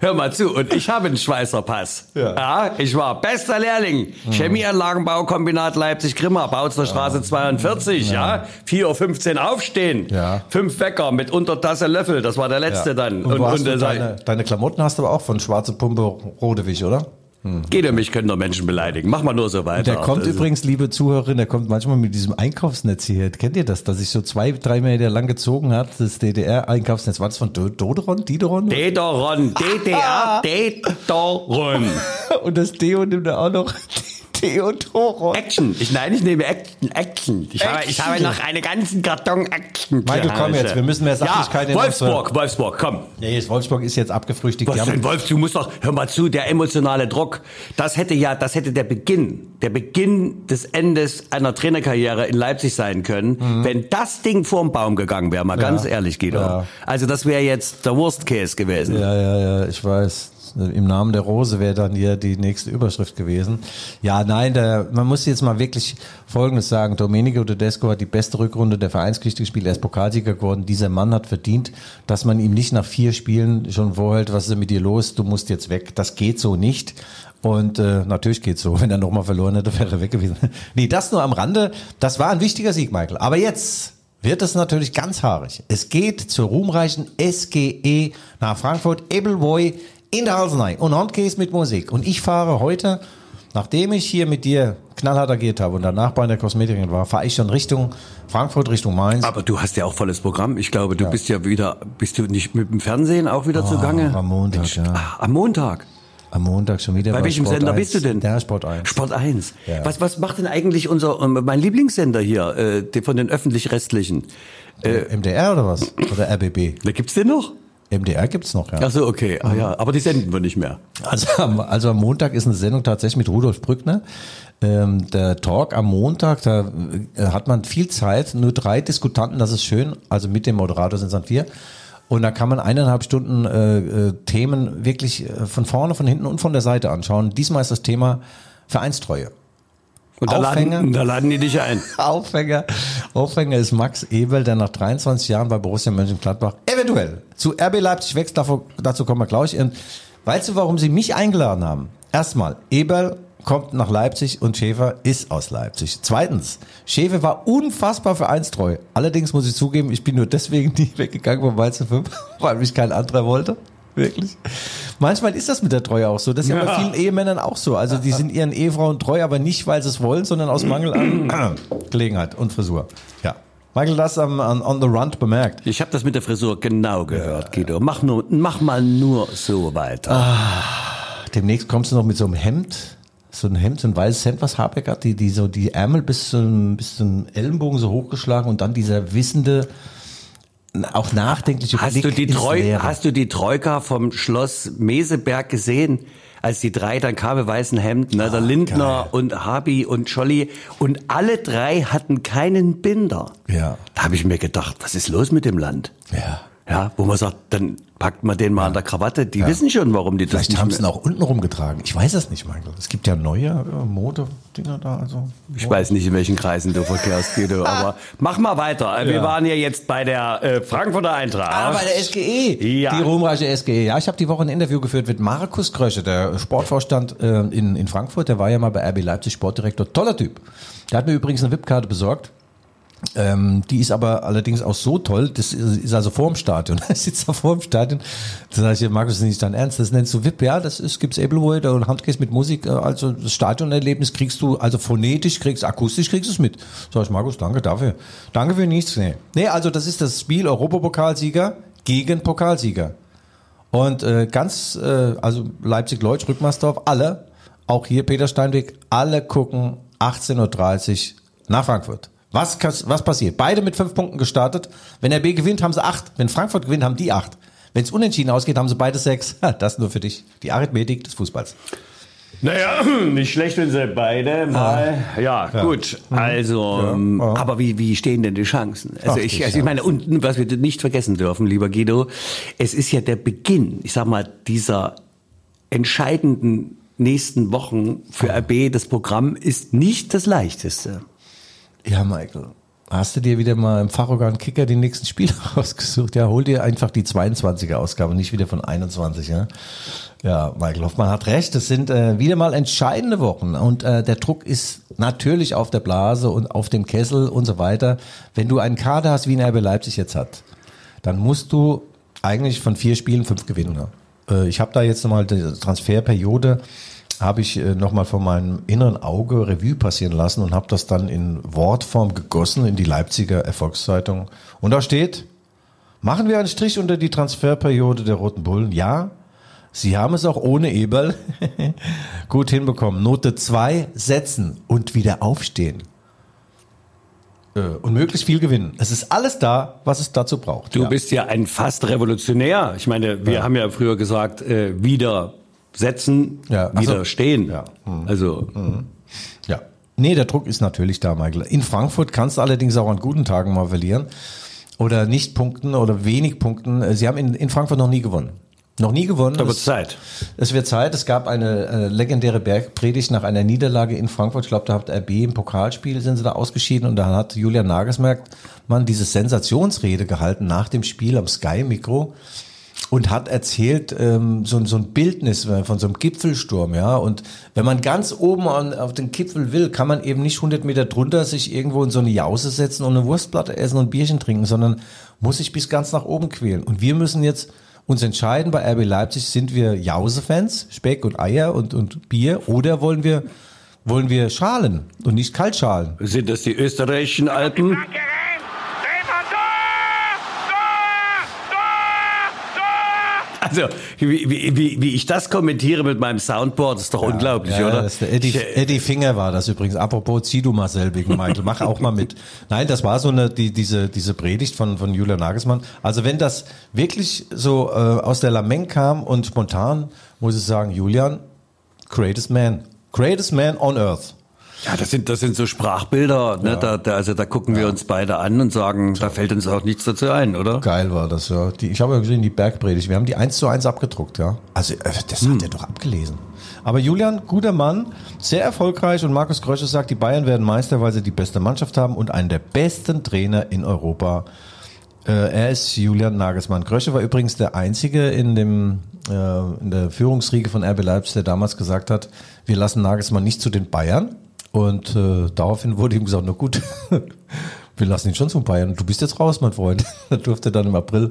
[SPEAKER 2] Hör mal zu, und ich habe einen Schweißer Pass. Ja. ja ich war bester Lehrling. Mhm. Chemieanlagenbaukombinat Leipzig-Grimma, Bautzner Straße 42, ja. ja. 4.15 Uhr aufstehen. Ja. Fünf Wecker mit Untertasse Löffel, das war der letzte ja. dann.
[SPEAKER 1] Und, und, und deine, deine, Klamotten hast du aber auch von Schwarze Pumpe Rodewig, oder?
[SPEAKER 2] Geht um mich, können doch Menschen beleidigen. Mach mal nur so weiter.
[SPEAKER 1] Der kommt das übrigens, liebe Zuhörerin, der kommt manchmal mit diesem Einkaufsnetz hier. Kennt ihr das, dass sich so zwei, drei Meter lang gezogen hat? Das DDR-Einkaufsnetz. War das von Doderon? Dideron?
[SPEAKER 2] Dederon. DDR, <laughs> Dederon.
[SPEAKER 1] Und das Deo nimmt er auch noch. Theodoro.
[SPEAKER 2] Action. Ich, nein, ich nehme Action. Action. Ich, Habe, ich habe noch einen ganzen Karton Action.
[SPEAKER 1] Michael, komm jetzt, wir müssen mehr Sachlichkeit
[SPEAKER 2] ja, Wolfsburg, Wolfsburg, komm.
[SPEAKER 1] Ja, jetzt Wolfsburg ist jetzt abgefrühstückt.
[SPEAKER 2] Was denn, Wolf, du musst doch, hör mal zu, der emotionale Druck, das hätte ja, das hätte der Beginn, der Beginn des Endes einer Trainerkarriere in Leipzig sein können, mhm. wenn das Ding vorm Baum gegangen wäre, mal ja. ganz ehrlich, Guido. Ja. Also das wäre jetzt der Worst Case gewesen.
[SPEAKER 1] Ja, ja, ja, ich weiß. Im Namen der Rose wäre dann hier die nächste Überschrift gewesen. Ja, nein, der, man muss jetzt mal wirklich Folgendes sagen. Domenico Tedesco hat die beste Rückrunde der Vereinsgeschichte gespielt. Er ist Pokalsieger geworden. Dieser Mann hat verdient, dass man ihm nicht nach vier Spielen schon vorhält, was ist denn mit dir los? Du musst jetzt weg. Das geht so nicht. Und äh, natürlich geht's so. <laughs> Wenn er nochmal verloren hätte, wäre er weg gewesen. <laughs> nee, das nur am Rande. Das war ein wichtiger Sieg, Michael. Aber jetzt wird es natürlich ganz haarig. Es geht zur ruhmreichen SGE nach Frankfurt. Ebelboy in der Halsenei und Handkäse mit Musik. Und ich fahre heute, nachdem ich hier mit dir knallhart agiert habe und danach bei der Kosmetikerin war, fahre ich schon Richtung Frankfurt, Richtung Mainz.
[SPEAKER 2] Aber du hast ja auch volles Programm. Ich glaube, du ja. bist ja wieder, bist du nicht mit dem Fernsehen auch wieder oh, zugange?
[SPEAKER 1] Am Montag, ja.
[SPEAKER 2] Ach, am Montag.
[SPEAKER 1] Am Montag schon wieder.
[SPEAKER 2] Bei, bei welchem
[SPEAKER 1] Sport
[SPEAKER 2] Sender
[SPEAKER 1] 1.
[SPEAKER 2] bist du denn?
[SPEAKER 1] Der Sport 1.
[SPEAKER 2] Sport 1. Ja. Was, was macht denn eigentlich unser, ähm, mein Lieblingssender hier, äh, von den öffentlich-rechtlichen?
[SPEAKER 1] Äh, MDR oder was? Oder RBB?
[SPEAKER 2] Da gibt's den noch?
[SPEAKER 1] MDR gibt's noch, ja.
[SPEAKER 2] Ach so, okay. Ah, ja. Aber die senden wir nicht mehr.
[SPEAKER 1] Also, also am Montag ist eine Sendung tatsächlich mit Rudolf Brückner. Ähm, der Talk am Montag, da äh, hat man viel Zeit, nur drei Diskutanten, das ist schön. Also mit dem Moderator sind es dann vier. Und da kann man eineinhalb Stunden äh, äh, Themen wirklich äh, von vorne, von hinten und von der Seite anschauen. Diesmal ist das Thema Vereinstreue.
[SPEAKER 2] Und da, Aufhänger, laden, da laden die dich ein. <laughs>
[SPEAKER 1] Aufhänger, Aufhänger ist Max Ebel, der nach 23 Jahren bei Borussia Mönchengladbach eventuell zu RB Leipzig wächst. Dazu kommen wir gleich. Und weißt du, warum sie mich eingeladen haben? Erstmal, Ebel kommt nach Leipzig und Schäfer ist aus Leipzig. Zweitens, Schäfer war unfassbar vereinstreu. Allerdings muss ich zugeben, ich bin nur deswegen <laughs> nie weggegangen von Mainz 5, <laughs> weil mich kein anderer wollte. Wirklich. Manchmal ist das mit der Treue auch so. Das ist ja, ja bei vielen Ehemännern auch so. Also die sind ihren Ehefrauen treu, aber nicht, weil sie es wollen, sondern aus Mangel an <clears throat> Gelegenheit und Frisur. Ja. Michael, das am, an On the Run bemerkt.
[SPEAKER 2] Ich habe das mit der Frisur genau gehört, Guido. Mach, nur, mach mal nur so weiter. Ah,
[SPEAKER 1] demnächst kommst du noch mit so einem Hemd so ein Hemd, so ein weißes Hemd, was Habeck hat, die, die so die Ärmel bis zum, bis zum Ellenbogen so hochgeschlagen und dann dieser wissende, auch nachdenkliche
[SPEAKER 2] hast Blick du die Treu Hast du die Troika vom Schloss Meseberg gesehen? Als die drei dann kamen, weißen Hemden, ne? der Ach, Lindner geil. und Habi und Scholli und alle drei hatten keinen Binder.
[SPEAKER 1] Ja.
[SPEAKER 2] Da habe ich mir gedacht, was ist los mit dem Land?
[SPEAKER 1] Ja.
[SPEAKER 2] Ja, wo man sagt, dann packt man den mal ja. an der Krawatte. Die ja. wissen schon, warum die
[SPEAKER 1] Vielleicht das haben sie ihn auch unten rumgetragen. Ich weiß es nicht, Michael. Es gibt ja neue äh, Mode-Dinger da. Also
[SPEAKER 2] ich weiß nicht, in welchen Kreisen du verkehrst, Guido, <laughs> aber mach mal weiter. Wir waren ja jetzt bei der äh, Frankfurter Eintracht.
[SPEAKER 1] Ah, bei der SGE. Ja. Die ruhmreiche SGE. Ja, ich habe die Woche ein Interview geführt mit Markus Krösche, der Sportvorstand äh, in, in Frankfurt. Der war ja mal bei RB Leipzig Sportdirektor. Toller Typ. Der hat mir übrigens eine VIP-Karte besorgt. Ähm, die ist aber allerdings auch so toll, das ist also vor dem Stadion. <laughs> Er sitzt da vor dem Stadion. Da sage ich, Markus, das ist nicht dein Ernst, das nennst du VIP, ja, das ist, gibt's Ablewood und Handcase mit Musik, äh, also das Stadionerlebnis kriegst du, also phonetisch kriegst, akustisch kriegst du es mit. Sag ich, Markus, danke dafür. Danke für nichts. Nee. nee, also das ist das Spiel Europapokalsieger gegen Pokalsieger. Und äh, ganz, äh, also Leipzig-Leutsch, Rückmarsdorf, alle, auch hier Peter Steinweg, alle gucken 18.30 Uhr nach Frankfurt. Was, was passiert? Beide mit fünf Punkten gestartet. Wenn der B gewinnt, haben sie acht. Wenn Frankfurt gewinnt, haben die acht. Wenn es unentschieden ausgeht, haben sie beide sechs. <laughs> Das nur für dich. Die Arithmetik des Fußballs.
[SPEAKER 2] Naja, <clears throat> nicht schlecht, wenn sie beide mal. Ah. Ja, ja, gut. Mhm. Also, ja. Ähm, ja. aber wie, wie stehen denn die Chancen? Also, Ach, ich, also ich meine, und was wir nicht vergessen dürfen, lieber Guido, es ist ja der Beginn, ich sag mal, dieser entscheidenden nächsten Wochen für RB. Das Programm ist nicht das leichteste.
[SPEAKER 1] Ja, Michael. Hast du dir wieder mal im Fachorgan Kicker die nächsten Spiele <laughs> rausgesucht? Ja, hol dir einfach die 22er Ausgabe, nicht wieder von 21. Ja, ja Michael Hoffmann hat recht. Es sind äh, wieder mal entscheidende Wochen und äh, der Druck ist natürlich auf der Blase und auf dem Kessel und so weiter. Wenn du einen Kader hast, wie ein RB Leipzig jetzt hat, dann musst du eigentlich von vier Spielen fünf gewinnen. Äh, ich habe da jetzt nochmal die Transferperiode habe ich äh, nochmal von meinem inneren Auge Revue passieren lassen und habe das dann in Wortform gegossen in die Leipziger Erfolgszeitung. Und da steht, machen wir einen Strich unter die Transferperiode der Roten Bullen? Ja. Sie haben es auch ohne Eberl <laughs> gut hinbekommen. Note 2 setzen und wieder aufstehen. Äh, und möglichst viel gewinnen. Es ist alles da, was es dazu braucht.
[SPEAKER 2] Du ja. bist ja ein fast Revolutionär. Ich meine, wir ja. haben ja früher gesagt, äh, wieder setzen, ja. wieder also, stehen. Ja. Mhm. Also.
[SPEAKER 1] Mhm. Ja. Nee, der Druck ist natürlich da, Michael. In Frankfurt kannst du allerdings auch an guten Tagen mal verlieren. Oder nicht punkten oder wenig punkten. Äh, sie haben in, in Frankfurt noch nie gewonnen. Noch nie gewonnen.
[SPEAKER 2] Da wird Zeit.
[SPEAKER 1] Es wird Zeit. Es gab eine, eine legendäre Bergpredigt nach einer Niederlage in Frankfurt. Ich glaube, da hat RB im Pokalspiel sind sie da ausgeschieden und da hat Julian Nagelsmann diese Sensationsrede gehalten nach dem Spiel am Sky-Mikro und hat erzählt ähm, so, so ein Bildnis von so einem Gipfelsturm, ja. Und wenn man ganz oben an, auf den Gipfel will, kann man eben nicht 100 Meter drunter sich irgendwo in so eine Jause setzen und eine Wurstplatte essen und ein Bierchen trinken, sondern muss sich bis ganz nach oben quälen. Und wir müssen jetzt uns entscheiden bei RB Leipzig, sind wir Jause-Fans, Speck und Eier und, und Bier, oder wollen wir, wollen wir Schalen und nicht Kaltschalen?
[SPEAKER 2] Sind das die österreichischen Alpen? Also, wie, wie, wie, ich das kommentiere mit meinem Soundboard, ist doch ja, unglaublich, ja, oder?
[SPEAKER 1] Eddie, Eddie Finger war das übrigens. Apropos, zieh du mal selbigen, Michael. Mach auch mal mit. Nein, das war so eine, die, diese, diese Predigt von, von Julia Nagelsmann. Also, wenn das wirklich so äh, aus der Lameng kam und spontan, muss ich sagen, Julian, greatest man. Greatest man on earth.
[SPEAKER 2] Ja, das sind, das sind so Sprachbilder, ne? Ja. Da, da, also da gucken wir uns beide an und sagen, da fällt uns auch nichts dazu ein, oder?
[SPEAKER 1] Geil war das, ja. Die, ich habe ja gesehen, die Bergpredigt, wir haben die eins zu eins abgedruckt, ja. Also, äh, das hm. hat er doch abgelesen. Aber Julian, guter Mann, sehr erfolgreich und Markus Krösche sagt, die Bayern werden Meister, weil sie die beste Mannschaft haben und einen der besten Trainer in Europa. Äh, er ist Julian Nagelsmann. Krösche war übrigens der Einzige in dem äh, in der Führungsriege von RB Leipzig, der damals gesagt hat, wir lassen Nagelsmann nicht zu den Bayern, und äh, daraufhin wurde ihm gesagt, na gut, <laughs> wir lassen ihn schon zum Bayern. Du bist jetzt raus, mein Freund. da <laughs> durfte dann im April,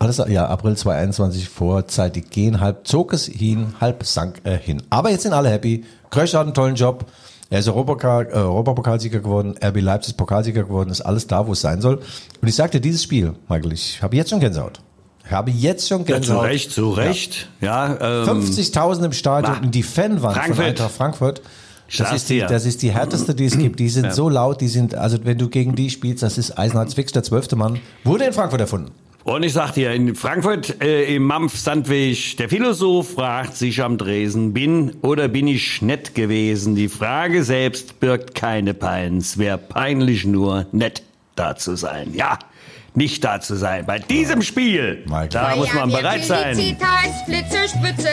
[SPEAKER 1] alles, ja, April 2021 vorzeitig gehen. Halb zog es hin, halb sank er hin. Aber jetzt sind alle happy. Krösch hat einen tollen Job. Er ist Europapokal, äh, Europapokalsieger geworden, RB Leipzig Pokalsieger geworden, ist alles da, wo es sein soll. Und ich sagte, dieses Spiel, Michael, ich habe jetzt schon Gänsehaut. Ich habe jetzt schon Gänsehaut.
[SPEAKER 2] Ja, zu Recht, zu Recht. Ja,
[SPEAKER 1] ja ähm, 50.000 im Stadion und die Fanwand Frankfurt. von Eintracht Frankfurt. Das ist, die, das ist die härteste, die es gibt. Die sind ja. so laut, die sind, also wenn du gegen die spielst, das ist Eisenhardt Fix, der zwölfte Mann, wurde in Frankfurt erfunden.
[SPEAKER 2] Und ich sag dir, in Frankfurt äh, im Mampf-Sandweg, der Philosoph fragt sich am Dresen, bin oder bin ich nett gewesen? Die Frage selbst birgt keine Peins, wär peinlich nur nett da zu sein. Ja, nicht da zu sein. Bei diesem Spiel, Michael. da muss man bereit sein.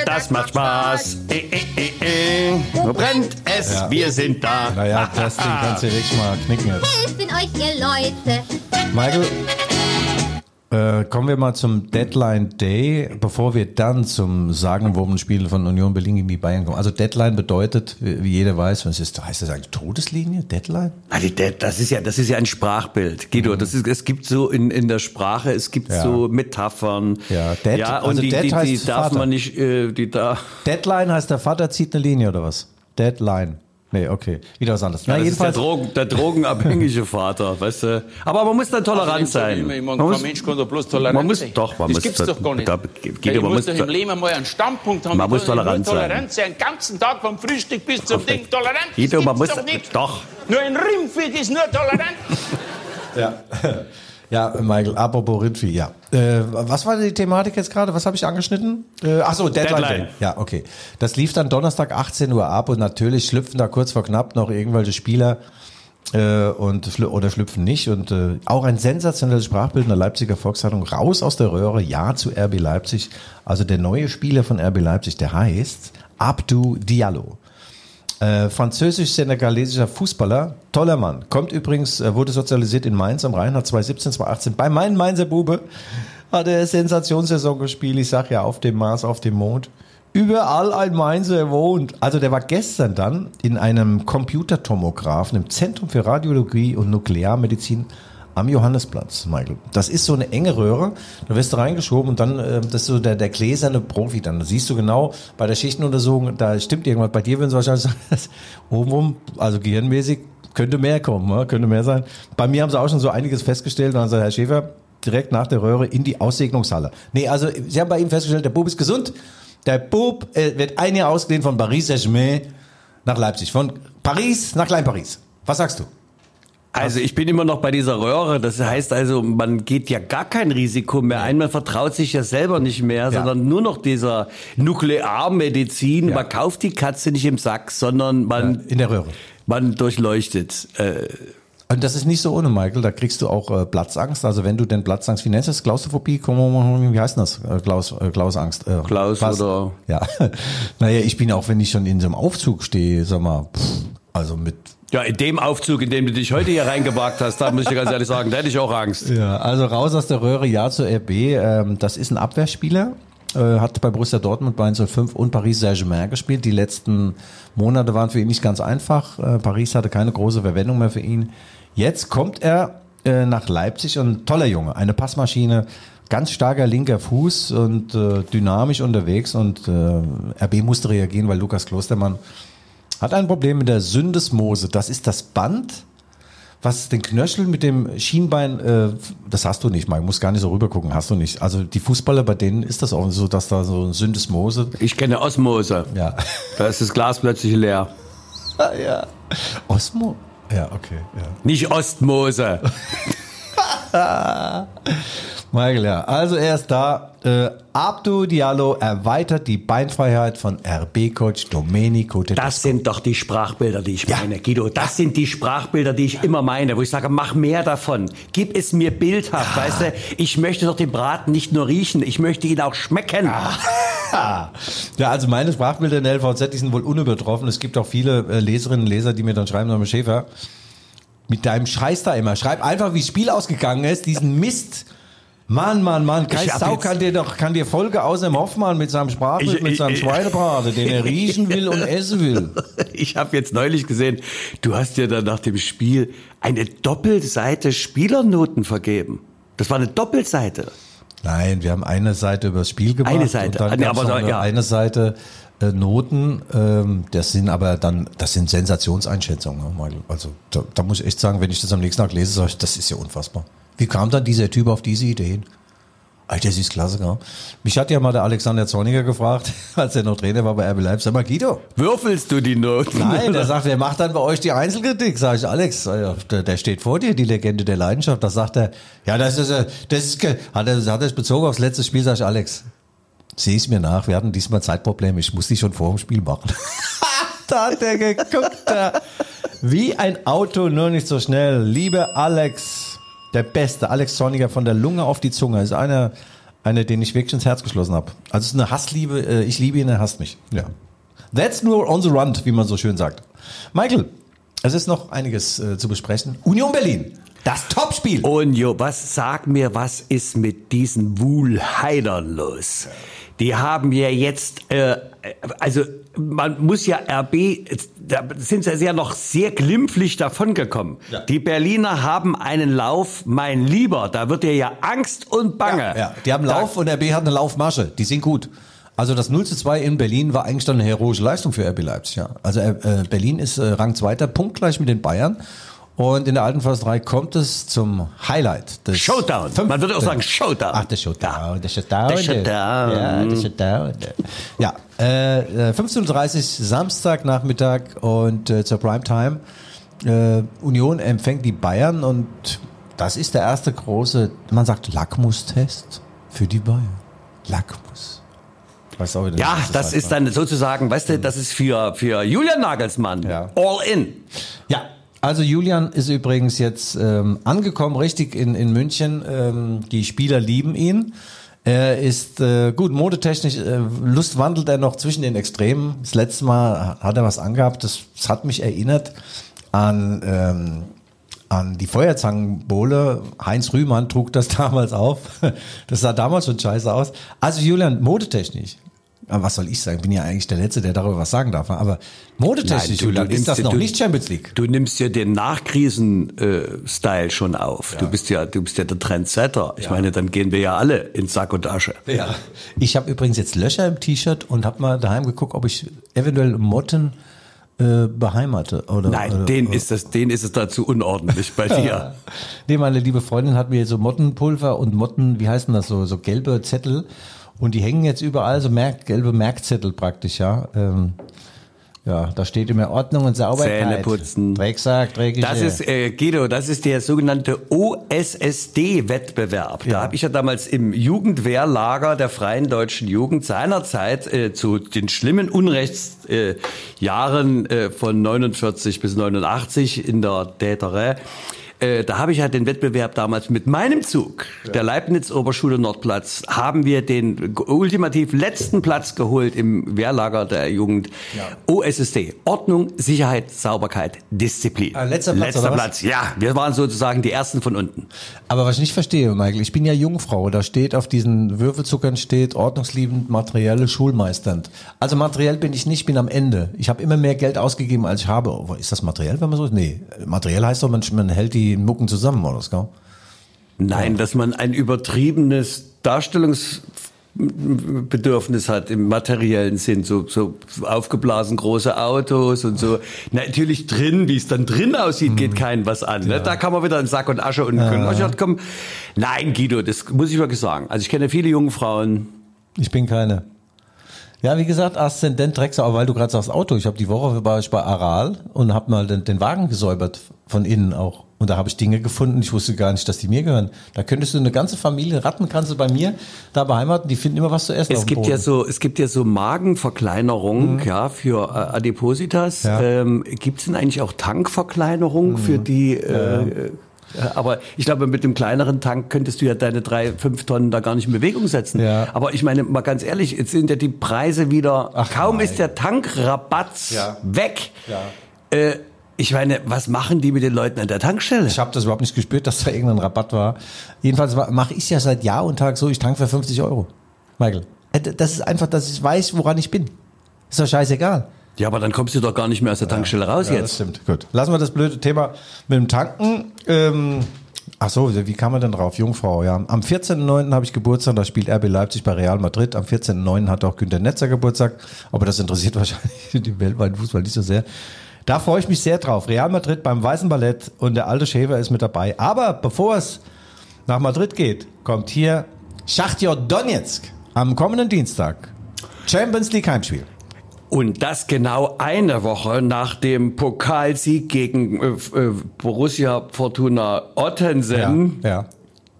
[SPEAKER 2] Das macht Spaß. Äh, äh, äh, äh. Brennt es, ja. wir sind da.
[SPEAKER 1] Naja, das Ding kannst du richtig mal knicken jetzt. Ist denn euch, ihr Leute? Michael, äh, kommen wir mal zum Deadline Day, bevor wir dann zum sagenwobenen Spiel von Union Berlin gegen die Bayern kommen. Also Deadline bedeutet, wie jeder weiß, was ist, heißt das eigentlich Todeslinie? Deadline?
[SPEAKER 2] Das ist ja, das ist ja ein Sprachbild, Guido. Das ist, es gibt so in, in der Sprache, es gibt ja. so Metaphern.
[SPEAKER 1] Ja, Dead,
[SPEAKER 2] ja und also die, die, die darf Vater. man nicht, äh, die da.
[SPEAKER 1] Deadline heißt, der Vater zieht eine Linie oder was? Deadline. Nee, okay. Wieder was anderes.
[SPEAKER 2] Ja, Na, jedenfalls der, Drogen, der drogenabhängige <laughs> Vater, weißt du. Aber man muss dann tolerant also, sein.
[SPEAKER 5] Man kein Mensch kann doch bloß tolerant
[SPEAKER 2] man muss, sein. Doch, man
[SPEAKER 5] das
[SPEAKER 2] muss.
[SPEAKER 5] gibt's doch gar nicht. Da,
[SPEAKER 2] geht, man, man muss doch
[SPEAKER 5] im Leben mal einen Standpunkt haben.
[SPEAKER 2] Man muss tolerant sein.
[SPEAKER 5] Tolerant sein. Den ganzen Tag vom Frühstück bis zum Ding tolerant.
[SPEAKER 2] Guido, man muss, doch nicht. Doch.
[SPEAKER 5] Nur ein Rimpfied ist nur tolerant.
[SPEAKER 1] ja. <laughs> Ja, Michael, apropos Rindvieh, ja. Äh, was war die Thematik jetzt gerade? Was habe ich angeschnitten? Äh, ach so, Deadline. Deadline. Ja, okay. Das lief dann Donnerstag 18 Uhr ab und natürlich schlüpfen da kurz vor knapp noch irgendwelche Spieler äh, und oder schlüpfen nicht und äh, auch ein sensationelles Sprachbild in der Leipziger Volkszeitung raus aus der Röhre, ja zu RB Leipzig. Also der neue Spieler von RB Leipzig, der heißt Abdu Diallo. Äh, Französisch-senegalesischer Fußballer, toller Mann. Kommt übrigens, äh, wurde sozialisiert in Mainz am Rhein, hat 2017, 2018 bei meinem Mainzer Bube hat er Sensationssaison gespielt. Ich sag ja, auf dem Mars, auf dem Mond. Überall ein Mainzer wohnt. Also der war gestern dann in einem Computertomographen im Zentrum für Radiologie und Nuklearmedizin am Johannesplatz, Michael. Das ist so eine enge Röhre, da wirst du reingeschoben und dann, äh, das ist so der, der gläserne Profi dann. Da siehst du genau bei der Schichtenuntersuchung, da stimmt irgendwas. Bei dir würden sie wahrscheinlich sagen, <laughs> obenrum, also gehirnmäßig, könnte mehr kommen, ne? könnte mehr sein. Bei mir haben sie auch schon so einiges festgestellt und dann sagt Herr Schäfer, direkt nach der Röhre in die Aussegnungshalle. Nee, also sie haben bei ihm festgestellt, der Bub ist gesund, Der Bub äh, wird ein Jahr ausgeliehen von Paris Saint-Germain nach Leipzig. Von Paris nach Klein-Paris. Was sagst du?
[SPEAKER 2] Also ich bin immer noch bei dieser Röhre. Das heißt also, man geht ja gar kein Risiko mehr ein. Man vertraut sich ja selber nicht mehr,
[SPEAKER 1] Ja.
[SPEAKER 2] sondern nur noch dieser Nuklearmedizin.
[SPEAKER 1] Ja.
[SPEAKER 2] Man kauft die Katze nicht im Sack, sondern man,
[SPEAKER 1] In der Röhre.
[SPEAKER 2] man durchleuchtet. Äh,
[SPEAKER 1] Und das ist nicht so ohne, Michael. Da kriegst du auch äh, Platzangst. Also wenn du denn Platzangst, wie nennst du das? Klaustrophobie? Wie heißt denn das? Äh, Klaus, äh, Klausangst. Äh,
[SPEAKER 2] Klaus
[SPEAKER 1] was?
[SPEAKER 2] oder-
[SPEAKER 1] Ja. <laughs> naja, ich bin auch, wenn ich schon in so einem Aufzug stehe, sag mal, pff, also mit
[SPEAKER 2] ja, in dem Aufzug, in dem du dich heute hier reingewagt hast, da muss ich dir ganz ehrlich sagen, da hätte ich auch Angst.
[SPEAKER 1] Ja, also raus aus der Röhre, ja zur RB. Ähm, das ist ein Abwehrspieler. Äh, hat bei Borussia Dortmund, Bayern 05 und Paris Saint-Germain gespielt. Die letzten Monate waren für ihn nicht ganz einfach. Äh, Paris hatte keine große Verwendung mehr für ihn. Jetzt kommt er äh, nach Leipzig und toller Junge, eine Passmaschine, ganz starker linker Fuß und äh, dynamisch unterwegs und äh, RB musste reagieren, weil Lukas Klostermann hat ein Problem mit der Syndesmose. Das ist das Band, was den Knöchel mit dem Schienbein, äh, das hast du nicht, man muss gar nicht so rüber gucken, hast du nicht. Also die Fußballer, bei denen ist das auch so, dass da so ein Syndesmose,
[SPEAKER 2] Ich kenne Osmose.
[SPEAKER 1] ja.
[SPEAKER 2] Da ist das Glas plötzlich leer.
[SPEAKER 1] ja. Osmo? Ja, okay, ja.
[SPEAKER 2] Nicht Ostmose. <laughs>
[SPEAKER 1] Michael, ja. Also er ist da. Äh, Abdu Diallo erweitert die Beinfreiheit von RB-Coach Domenico Tedesco.
[SPEAKER 2] Das sind doch die Sprachbilder, die ich
[SPEAKER 1] Ja.
[SPEAKER 2] meine, Guido. Das sind die Sprachbilder, die ich immer meine, wo ich sage, mach mehr davon. Gib es mir bildhaft, weißt du? Ich möchte doch den Braten nicht nur riechen, ich möchte ihn auch schmecken. <laughs>
[SPEAKER 1] Ja, also meine Sprachbilder in der LVZ, die sind wohl unübertroffen. Es gibt auch viele äh, Leserinnen und Leser, die mir dann schreiben, Herr Schäfer, mit deinem Scheiß da immer. Schreib einfach, wie das Spiel ausgegangen ist, diesen Mist. Mann, Mann, Mann,
[SPEAKER 2] hab
[SPEAKER 1] Sau kann dir doch, kann dir Folge aus dem Hoffmann mit seinem Sprachbild,
[SPEAKER 2] Ich-
[SPEAKER 1] mit seinem Schweinebraten, den er riechen will und <laughs> essen will.
[SPEAKER 2] Ich habe jetzt neulich gesehen, du hast dir dann nach dem Spiel eine Doppelseite Spielernoten vergeben. Das war eine Doppelseite.
[SPEAKER 1] Nein, wir haben eine Seite über das Spiel gemacht.
[SPEAKER 2] Eine Seite.
[SPEAKER 1] Und dann
[SPEAKER 2] Nee,
[SPEAKER 1] gab's
[SPEAKER 2] aber so,
[SPEAKER 1] eine,
[SPEAKER 2] ja.
[SPEAKER 1] eine Seite äh, Noten. Ähm, das sind aber dann, das sind Sensationseinschätzungen. ne. Also da, da muss ich echt sagen, wenn ich das am nächsten Tag lese, sage ich, das ist ja unfassbar. Wie kam dann dieser Typ auf diese Ideen? Alter, das ist klasse, gell? Mich hat ja mal der Alexander Zorniger gefragt, <laughs> als er noch Trainer war bei RB Leipzig. Sag mal, Guido,
[SPEAKER 2] Würfelst du die Noten?
[SPEAKER 1] Nein, der sagt, wer macht dann bei euch die Einzelkritik? Sag ich, Alex, der, der steht vor dir, die Legende der Leidenschaft. Da sagt er, ja, das ist, äh, das ist, hat er, hat er es bezogen aufs letzte Spiel, sag ich, Alex, sieh es mir nach, wir hatten diesmal Zeitprobleme, ich muss die schon vor dem Spiel machen. <laughs> da hat er geguckt, da. wie ein Auto, nur nicht so schnell. Liebe Alex, der Beste, Alex Zorniger von der Lunge auf die Zunge, ist einer, einer, den ich wirklich ins Herz geschlossen habe. Also es ist eine Hassliebe, äh, ich liebe ihn, er hasst mich. Ja. That's nur on the run, wie man so schön sagt. Michael, es ist noch einiges äh, zu besprechen. Union Berlin, das Topspiel.
[SPEAKER 2] Und jo, was sag mir, was ist mit diesen Wuhlheidern los? Die haben ja jetzt, äh, also man muss ja RB, da sind sie ja noch sehr glimpflich davongekommen.
[SPEAKER 1] Ja.
[SPEAKER 2] Die Berliner haben einen Lauf, mein Lieber, da wird dir ja Angst und Bange.
[SPEAKER 1] Ja, ja, die haben Lauf und RB hat eine Laufmasche. Die sind gut. Also das 0 zu 2 in Berlin war eigentlich dann eine heroische Leistung für RB Leipzig. Ja. Also äh, Berlin ist äh, Rang zweiter, punktgleich mit den Bayern. Und in der alten Försterei kommt es zum Highlight. Des
[SPEAKER 2] Showdown.
[SPEAKER 1] fünften-
[SPEAKER 2] Man würde auch sagen Showdown.
[SPEAKER 1] Ach, der Showdown. Der Showdown.
[SPEAKER 2] Der Showdown.
[SPEAKER 1] Ja, der Showdown. Ja, äh, äh, 15.30 Uhr Samstagnachmittag und äh, zur Primetime. Äh, Union empfängt die Bayern und das ist der erste große, man sagt Lackmustest für die Bayern. Lackmus. Ich weiß auch wieder nicht,
[SPEAKER 2] Ja, das
[SPEAKER 1] heißt,
[SPEAKER 2] ist dann sozusagen, weißt du, das ist für, für Julian Nagelsmann
[SPEAKER 1] Ja.
[SPEAKER 2] all in.
[SPEAKER 1] Also Julian ist übrigens jetzt ähm, angekommen, richtig in, in München. Ähm, die Spieler lieben ihn. Er ist äh, gut, modetechnisch, äh, Lust wandelt er noch zwischen den Extremen. Das letzte Mal hat er was angehabt, das, das hat mich erinnert an, ähm, an die Feuerzangenbowle. Heinz Rühmann trug das <laughs> damals auf. Das sah damals schon scheiße aus. Also Julian, modetechnisch. Aber was soll ich sagen? Bin ja eigentlich der Letzte, der darüber was sagen darf. Aber modetechnisch,
[SPEAKER 2] Nein, du- du
[SPEAKER 1] ist das
[SPEAKER 2] dir-
[SPEAKER 1] noch
[SPEAKER 2] du-
[SPEAKER 1] nicht Champions League.
[SPEAKER 2] Du nimmst ja den Nachkrisen-Style schon auf. Du bist ja, du bist ja der Trendsetter. Ich meine, dann gehen wir ja alle in Sack und Asche.
[SPEAKER 1] Ja. Ich habe übrigens jetzt Löcher im T-Shirt und habe mal daheim geguckt, ob ich eventuell Motten äh, beheimate. Oder,
[SPEAKER 2] Nein,
[SPEAKER 1] oder,
[SPEAKER 2] den ist das, den ist es dazu unordentlich bei dir. <laughs>
[SPEAKER 1] Nee, meine liebe Freundin hat mir so Mottenpulver und Motten, wie heißen das so, so gelbe Zettel. Und die hängen jetzt überall so Merk, gelbe Merkzettel praktisch, ja. Ähm, ja, da steht immer Ordnung und Sauberkeit.
[SPEAKER 2] Zähne putzen.
[SPEAKER 1] Drecksack, dreckig.
[SPEAKER 2] Das ist, äh, Guido, das ist der sogenannte OSSD-Wettbewerb. Da
[SPEAKER 1] Ja.
[SPEAKER 2] habe ich ja damals im Jugendwehrlager der Freien Deutschen Jugend seinerzeit äh, zu den schlimmen Unrechtsjahren äh, äh, von 49 bis 89 in der Täterei. Äh, da habe ich ja den Wettbewerb damals mit meinem Zug, der Leibniz-Oberschule Nordplatz, haben wir den ultimativ letzten Platz geholt im Wehrlager der Jugend. OSSD. Ordnung, Sicherheit, Sauberkeit, Disziplin.
[SPEAKER 1] Ah, letzter Platz,
[SPEAKER 2] Letzter? Platz, ja. Wir waren sozusagen die Ersten von unten.
[SPEAKER 1] Aber was ich nicht verstehe, Michael, ich bin ja Jungfrau. Da steht auf diesen Würfelzuckern steht ordnungsliebend, materielle, schulmeisternd. Also materiell bin ich nicht, bin am Ende. Ich habe immer mehr Geld ausgegeben, als ich habe. Ist das materiell, wenn man so ist? Nee, materiell heißt doch, man, man hält die Mucken zusammen, oder was, gell?
[SPEAKER 2] Nein, dass man ein übertriebenes Darstellungsbedürfnis hat im materiellen Sinn, so, so aufgeblasen große Autos und so. Natürlich drin, wie es dann drin aussieht, geht keinem was an. Ne? Da kann man wieder in Sack und Asche und ja. kommen. Nein, Guido, das muss ich wirklich sagen. Also ich kenne viele junge Frauen.
[SPEAKER 1] Ich bin keine. Ja, wie gesagt, Aszendent Drecksau, aber weil du gerade sagst Auto. Ich habe die Woche war ich bei Aral und habe mal den, den Wagen gesäubert, von innen auch. Und da habe ich Dinge gefunden, ich wusste gar nicht, dass die mir gehören. Da könntest du eine ganze Familie, Ratten kannst du bei mir da beheimaten, die finden immer was zu essen.
[SPEAKER 2] Es gibt ja so, es gibt ja so Magenverkleinerung, ja, für äh, Adipositas.
[SPEAKER 1] Ja.
[SPEAKER 2] Ähm, gibt es denn eigentlich auch Tankverkleinerung für die? Äh, äh, aber ich glaube, mit dem kleineren Tank könntest du ja deine drei, fünf Tonnen da gar nicht in Bewegung setzen.
[SPEAKER 1] Ja.
[SPEAKER 2] Aber ich meine, mal ganz ehrlich, jetzt sind ja die Preise wieder,
[SPEAKER 1] Ach,
[SPEAKER 2] kaum
[SPEAKER 1] nein.
[SPEAKER 2] ist der Tankrabatz
[SPEAKER 1] Ja.
[SPEAKER 2] weg.
[SPEAKER 1] Ja.
[SPEAKER 2] Äh, ich meine, was machen die mit den Leuten an der Tankstelle?
[SPEAKER 1] Ich habe das überhaupt nicht gespürt, dass da irgendein Rabatt war. Jedenfalls mache ich ja seit Jahr und Tag so, ich tanke für 50 Euro. Michael, äh, das ist einfach, dass ich weiß, woran ich bin. Ist doch scheißegal.
[SPEAKER 2] Ja, aber dann kommst du doch gar nicht mehr aus der Tankstelle raus
[SPEAKER 1] Ja, das
[SPEAKER 2] jetzt.
[SPEAKER 1] stimmt. Gut. Lassen wir das blöde Thema mit dem Tanken. Ähm, ach so, wie kam man denn drauf? Jungfrau, ja. Am 14.09. habe ich Geburtstag, da spielt RB Leipzig bei Real Madrid. Am 14.09. hat auch Günter Netzer Geburtstag. Aber das interessiert <laughs> wahrscheinlich den weltweiten Fußball nicht so sehr. Da freue ich mich sehr drauf. Real Madrid beim Weißen Ballett und der alte Schäfer ist mit dabei. Aber bevor es nach Madrid geht, kommt hier Schachtjor Donetsk am kommenden Dienstag. Champions League Heimspiel.
[SPEAKER 2] Und das genau eine Woche nach dem Pokalsieg gegen äh, äh, Borussia Fortuna Ottensen.
[SPEAKER 1] Ja, ja.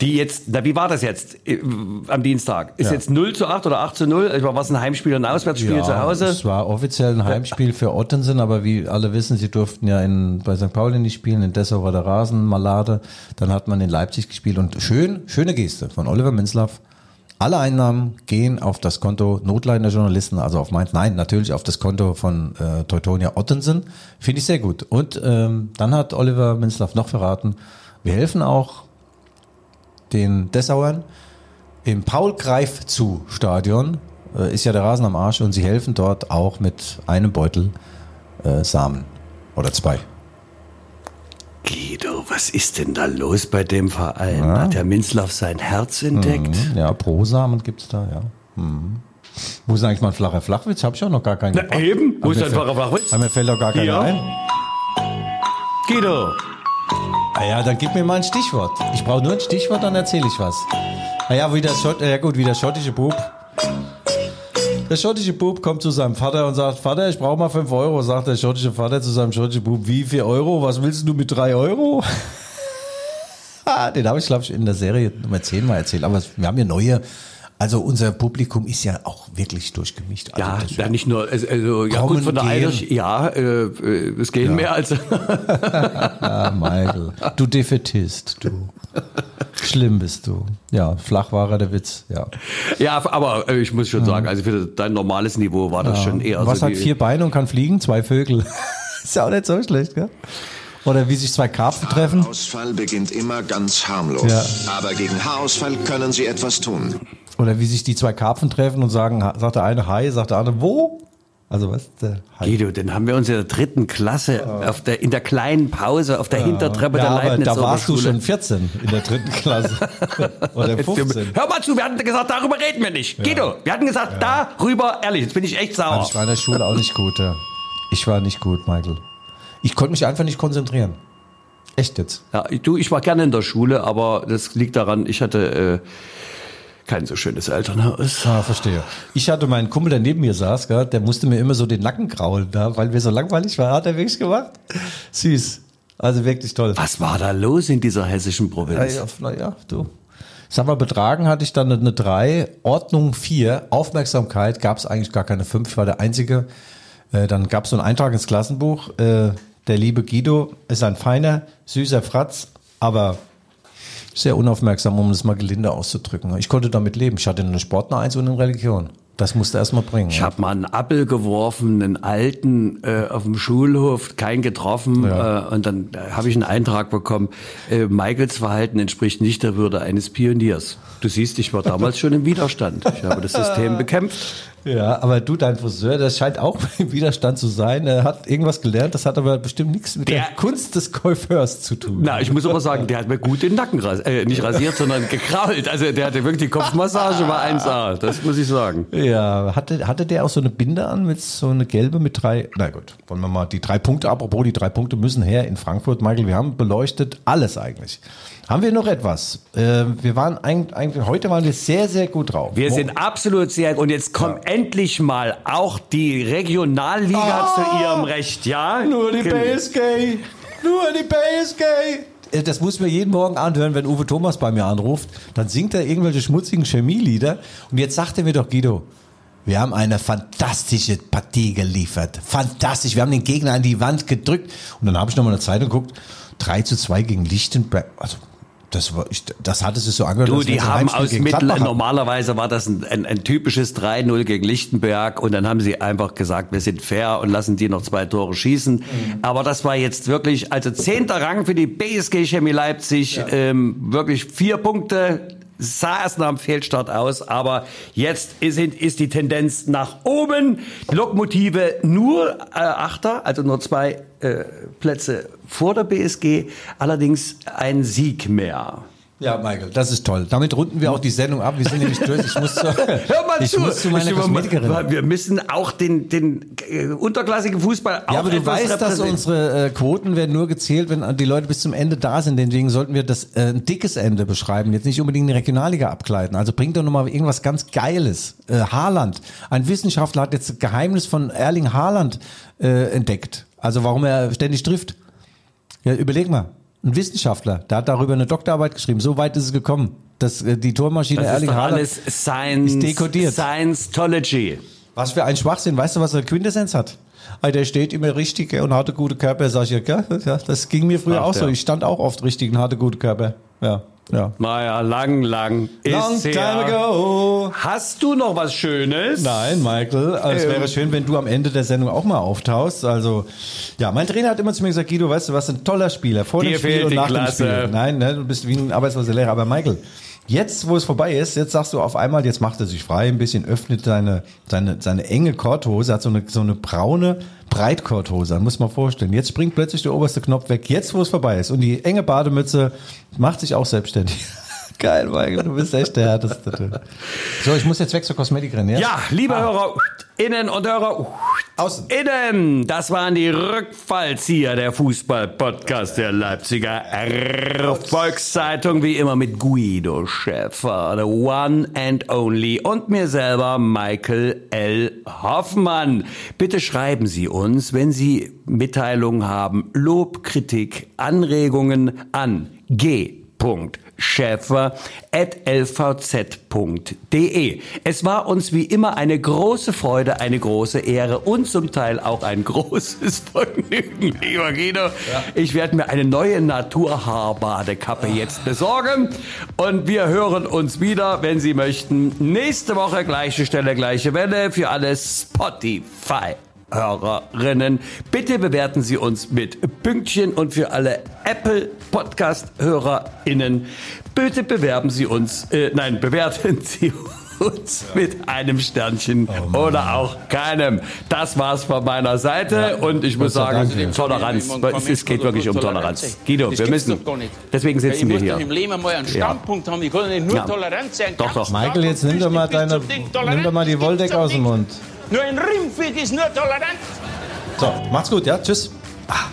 [SPEAKER 2] Die jetzt, na, wie war das jetzt äh, am Dienstag? Ist
[SPEAKER 1] Ja.
[SPEAKER 2] jetzt 0 zu 8 oder 8 zu 0? Ich war was ein Heimspiel und ein Auswärtsspiel zu Hause?
[SPEAKER 1] Es war offiziell ein Heimspiel für Ottensen, aber wie alle wissen, sie durften ja in, bei St. Pauli nicht spielen, in Dessau war der Rasen, Malade. Dann hat man in Leipzig gespielt und schön, schöne Geste von Oliver Minzlaff. Alle Einnahmen gehen auf das Konto notleidender Journalisten, also auf meins, nein, natürlich auf das Konto von äh, Teutonia Ottensen. Finde ich sehr gut. Und ähm, dann hat Oliver Minzlaff noch verraten, wir helfen auch den Dessauern im Paul-Greif-zu-Stadion äh, ist ja der Rasen am Arsch und sie helfen dort auch mit einem Beutel äh, Samen oder zwei.
[SPEAKER 2] Guido, was ist denn da los bei dem Verein? Hat der Minzlaff sein Herz entdeckt?
[SPEAKER 1] Mhm, Ja, Pro-Samen gibt's da, ja. Mhm. Wo ist eigentlich mal ein flacher Flachwitz? Hab ich auch noch gar keinen
[SPEAKER 2] Na eben, wo ist
[SPEAKER 1] fällt-
[SPEAKER 2] flacher Flachwitz?
[SPEAKER 1] Mir fällt doch gar keiner
[SPEAKER 2] Hier.
[SPEAKER 1] ein.
[SPEAKER 2] Guido,
[SPEAKER 1] Ah ja, dann gib mir mal ein Stichwort. Ich brauche nur ein Stichwort, dann erzähle ich was. Ah ja, wie der Schott, ja gut, wie der schottische Bub. Der schottische Bub kommt zu seinem Vater und sagt, Vater, ich brauche mal 5 Euro. Sagt der schottische Vater zu seinem schottischen Bub, wie 4 Euro? Was willst du mit 3 Euro? <laughs> Ah, Den habe ich, glaube ich, in der Serie Nummer 10 mal erzählt. Aber wir haben ja neue. Also unser Publikum ist ja auch wirklich durchgemischt. Also
[SPEAKER 2] ja, ja, nicht nur, also, also ja
[SPEAKER 1] Kommen,
[SPEAKER 2] gut, von der
[SPEAKER 1] gehen.
[SPEAKER 2] Alter, ja, äh, äh, es gehen mehr als,
[SPEAKER 1] Ah, Michael, du Defetist, du. Schlimm bist du. Ja, flach war er der Witz, ja.
[SPEAKER 2] ja, aber äh, ich muss schon sagen, also für dein normales Niveau war das schon eher
[SPEAKER 1] Was
[SPEAKER 2] so
[SPEAKER 1] hat vier Beine und kann fliegen? Zwei Vögel. <laughs> ist ja auch nicht so schlecht, gell? Oder wie sich zwei Karpfen treffen.
[SPEAKER 6] Haarausfall beginnt immer ganz harmlos.
[SPEAKER 1] Ja.
[SPEAKER 6] Aber gegen Haarausfall können Sie etwas tun.
[SPEAKER 1] Oder wie sich die zwei Karpfen treffen und sagen, sagt der eine Hi, sagt der andere wo? Also was? Der Hi.
[SPEAKER 2] Guido, den haben wir uns in der dritten Klasse auf der, in der kleinen Pause auf der Hintertreppe
[SPEAKER 1] ja,
[SPEAKER 2] der
[SPEAKER 1] aber
[SPEAKER 2] Leibniz
[SPEAKER 1] da warst du schon 14 in der dritten Klasse. <laughs> Oder 15.
[SPEAKER 2] Hör mal zu, wir hatten gesagt, darüber reden wir nicht. Guido, wir hatten gesagt, darüber, ehrlich, jetzt bin ich echt sauer.
[SPEAKER 1] Also ich war in der Schule auch nicht gut. Ja. Ich war nicht gut, Michael. Ich konnte mich einfach nicht konzentrieren. Echt jetzt.
[SPEAKER 2] Ja, du, ich war gerne in der Schule, aber das liegt daran, ich hatte äh, kein so schönes Elternhaus.
[SPEAKER 1] Ah, verstehe. Ich hatte meinen Kumpel, der neben mir saß, gell, der musste mir immer so den Nacken kraulen, da, weil mir so langweilig war. Hat er wirklich gemacht? Süß. Also wirklich toll.
[SPEAKER 2] Was war da los in dieser hessischen Provinz?
[SPEAKER 1] Ja, naja, du. Sag mal, betragen hatte ich dann eine 3, Ordnung 4, Aufmerksamkeit gab es eigentlich gar keine 5, ich war der Einzige. Äh, dann gab es so einen Eintrag ins Klassenbuch, äh, der liebe Guido ist ein feiner, süßer Fratz, aber sehr unaufmerksam, um es mal gelinde auszudrücken. Ich konnte damit leben. Ich hatte eine Sportner 1 und eine Religion. Das musste erst mal bringen.
[SPEAKER 2] Ich habe mal einen Appel geworfen, einen alten äh, auf dem Schulhof, keinen getroffen.
[SPEAKER 1] Ja.
[SPEAKER 2] Äh, und dann äh, habe ich einen Eintrag bekommen, äh, Michaels Verhalten entspricht nicht der Würde eines Pioniers. Du siehst, ich war damals <laughs> schon im Widerstand. Ich habe das System bekämpft.
[SPEAKER 1] Ja, aber du, dein Friseur, das scheint auch <laughs> im Widerstand zu sein. Er hat irgendwas gelernt, das hat aber bestimmt nichts mit der,
[SPEAKER 2] Der-
[SPEAKER 1] Kunst des Coiffeurs zu tun.
[SPEAKER 2] Na, ich muss aber sagen, der hat mir gut den Nacken ras äh, nicht rasiert, sondern gekrault. Also der hatte wirklich die Kopfmassage war 1A, das muss ich sagen.
[SPEAKER 1] Ja, hatte, hatte der auch so eine Binde an mit so eine gelbe mit drei, na gut, wollen wir mal die drei Punkte, apropos die drei Punkte müssen her in Frankfurt. Michael, wir haben beleuchtet alles eigentlich. Haben wir noch etwas? Äh, wir waren eigentlich, eigentlich, heute waren wir sehr, sehr gut drauf.
[SPEAKER 2] Wir sind absolut sehr und jetzt kommt endlich mal auch die Regionalliga zu ihrem Recht, ja?
[SPEAKER 1] Ah! Nur die
[SPEAKER 2] Gen-
[SPEAKER 1] BSG, nur die BSG. Äh, Das muss mir jeden Morgen anhören, wenn Uwe Thomas bei mir anruft. Dann singt er irgendwelche schmutzigen Chemielieder. Und jetzt sagt er mir doch, Guido, wir haben eine fantastische Partie geliefert. Fantastisch. Wir haben den Gegner an die Wand gedrückt. Und dann habe ich nochmal eine Zeitung geguckt. 3 zu 2 gegen Lichtenberg. Also, das, war, ich, das hatte sich so angehört.
[SPEAKER 2] Du, die haben aus Mittel, normalerweise war das ein, ein, ein typisches 3-0 gegen Lichtenberg und dann haben sie einfach gesagt, wir sind fair und lassen die noch zwei Tore schießen.
[SPEAKER 1] Mhm.
[SPEAKER 2] Aber das war jetzt wirklich, also zehnter Rang für die BSG Chemie Leipzig, ähm, wirklich vier Punkte. Sah erst nach einem Fehlstart aus, aber jetzt ist, ist die Tendenz nach oben. Die Lokomotive nur äh, Achter, also nur zwei äh, Plätze vor der BSG, allerdings ein Sieg mehr.
[SPEAKER 1] Ja, Michael, das ist toll. Damit runden wir auch die Sendung ab. Wir sind nämlich durch. Ich muss zu, <laughs>
[SPEAKER 2] Hör mal
[SPEAKER 1] ich
[SPEAKER 2] zu.
[SPEAKER 1] muss zu meiner Kosmetikerin.
[SPEAKER 2] Wir müssen auch den, den äh, unterklassigen Fußball auch
[SPEAKER 1] Ja, aber du weißt, dass unsere äh, Quoten werden nur gezählt, wenn die Leute bis zum Ende da sind. Deswegen sollten wir das äh, ein dickes Ende beschreiben, jetzt nicht unbedingt die Regionalliga abgleiten. Also bringt doch nochmal irgendwas ganz Geiles. Äh, Haaland. Ein Wissenschaftler hat jetzt das Geheimnis von Erling Haaland äh, entdeckt. Also warum er ständig trifft. Ja, überleg mal. Ein Wissenschaftler, der hat darüber eine Doktorarbeit geschrieben. So weit ist es gekommen, dass äh, die Tormaschine
[SPEAKER 2] das ist
[SPEAKER 1] Erling Haaland
[SPEAKER 2] alles Science,
[SPEAKER 1] ist dekodiert.
[SPEAKER 2] Science-Tology.
[SPEAKER 1] Was für ein Schwachsinn. Weißt du, was er Quintessenz hat? Ah, Der steht immer richtig gell, und hatte gute Körper, sag ich <laughs> ja. Das ging mir früher
[SPEAKER 2] Ach,
[SPEAKER 1] auch so.
[SPEAKER 2] ja.
[SPEAKER 1] Ich stand auch oft richtig und hatte gute Körper. Ja, ja.
[SPEAKER 2] Naja, lang, lang ist
[SPEAKER 1] Long
[SPEAKER 2] her.
[SPEAKER 1] time ago.
[SPEAKER 2] Hast du noch was Schönes?
[SPEAKER 1] Nein, Michael, also es
[SPEAKER 2] Ähm.
[SPEAKER 1] wäre schön, wenn du am Ende der Sendung auch mal auftauchst. Also, ja, mein Trainer hat immer zu mir gesagt, Guido, weißt du, was ein toller Spieler, vor
[SPEAKER 2] Dir
[SPEAKER 1] dem Spiel und nach
[SPEAKER 2] Klasse.
[SPEAKER 1] dem Spiel. Nein, ne, du bist wie ein arbeitsloser Lehrer. Aber Michael, jetzt, wo es vorbei ist, jetzt sagst du auf einmal, jetzt macht er sich frei ein bisschen, öffnet seine, seine, seine enge Korthose, hat so eine, so eine braune Breitkorthose, muss man vorstellen. Jetzt springt plötzlich der oberste Knopf weg, jetzt, wo es vorbei ist. Und die enge Bademütze macht sich auch selbstständig. <laughs> Geil, Michael, du bist echt der Härteste. So, ich muss jetzt weg zur Kosmetikerin, ja?
[SPEAKER 2] Ja, liebe Hörer, innen und Hörer,
[SPEAKER 1] Außen.
[SPEAKER 2] innen, das waren die Rückfallzieher der Fußball-Podcast der Leipziger Volkszeitung, wie immer mit Guido Schäfer, the one and only, und mir selber, Michael L. Hoffmann. Bitte schreiben Sie uns, wenn Sie Mitteilungen haben, Lob, Kritik, Anregungen an g schäfer.lvz.de. Es war uns wie immer eine große Freude, eine große Ehre und zum Teil auch ein <laughs> großes Vergnügen, lieber Guido. Ich werde mir eine neue Naturhaarbadekappe jetzt besorgen und wir hören uns wieder, wenn Sie möchten, nächste Woche gleiche Stelle, gleiche Welle für alle Spotify. Hörerinnen. Bitte bewerten Sie uns mit Pünktchen und für alle Apple Podcast HörerInnen. Bitte bewerben Sie uns, äh, nein, <laughs> bewerten Sie uns mit einem Sternchen oder auch keinem. Das war's von meiner Seite und ich muss sagen,
[SPEAKER 1] Dank.
[SPEAKER 2] Toleranz. Es geht wirklich um Toleranz. Guido, wir müssen. Deswegen sitzen wir
[SPEAKER 5] Ich muss
[SPEAKER 2] hier.
[SPEAKER 5] doch im Leben mal einen Standpunkt haben. Ich kann doch nicht nur
[SPEAKER 2] Ja.
[SPEAKER 5] tolerant sein.
[SPEAKER 2] Doch, doch.
[SPEAKER 1] Michael, jetzt nimm doch mal deine, nimm doch mal die Wolldecke aus dem Mund.
[SPEAKER 5] Nur ein Rimfit ist nur tolerant.
[SPEAKER 1] So, macht's gut, ja? Tschüss. Ah.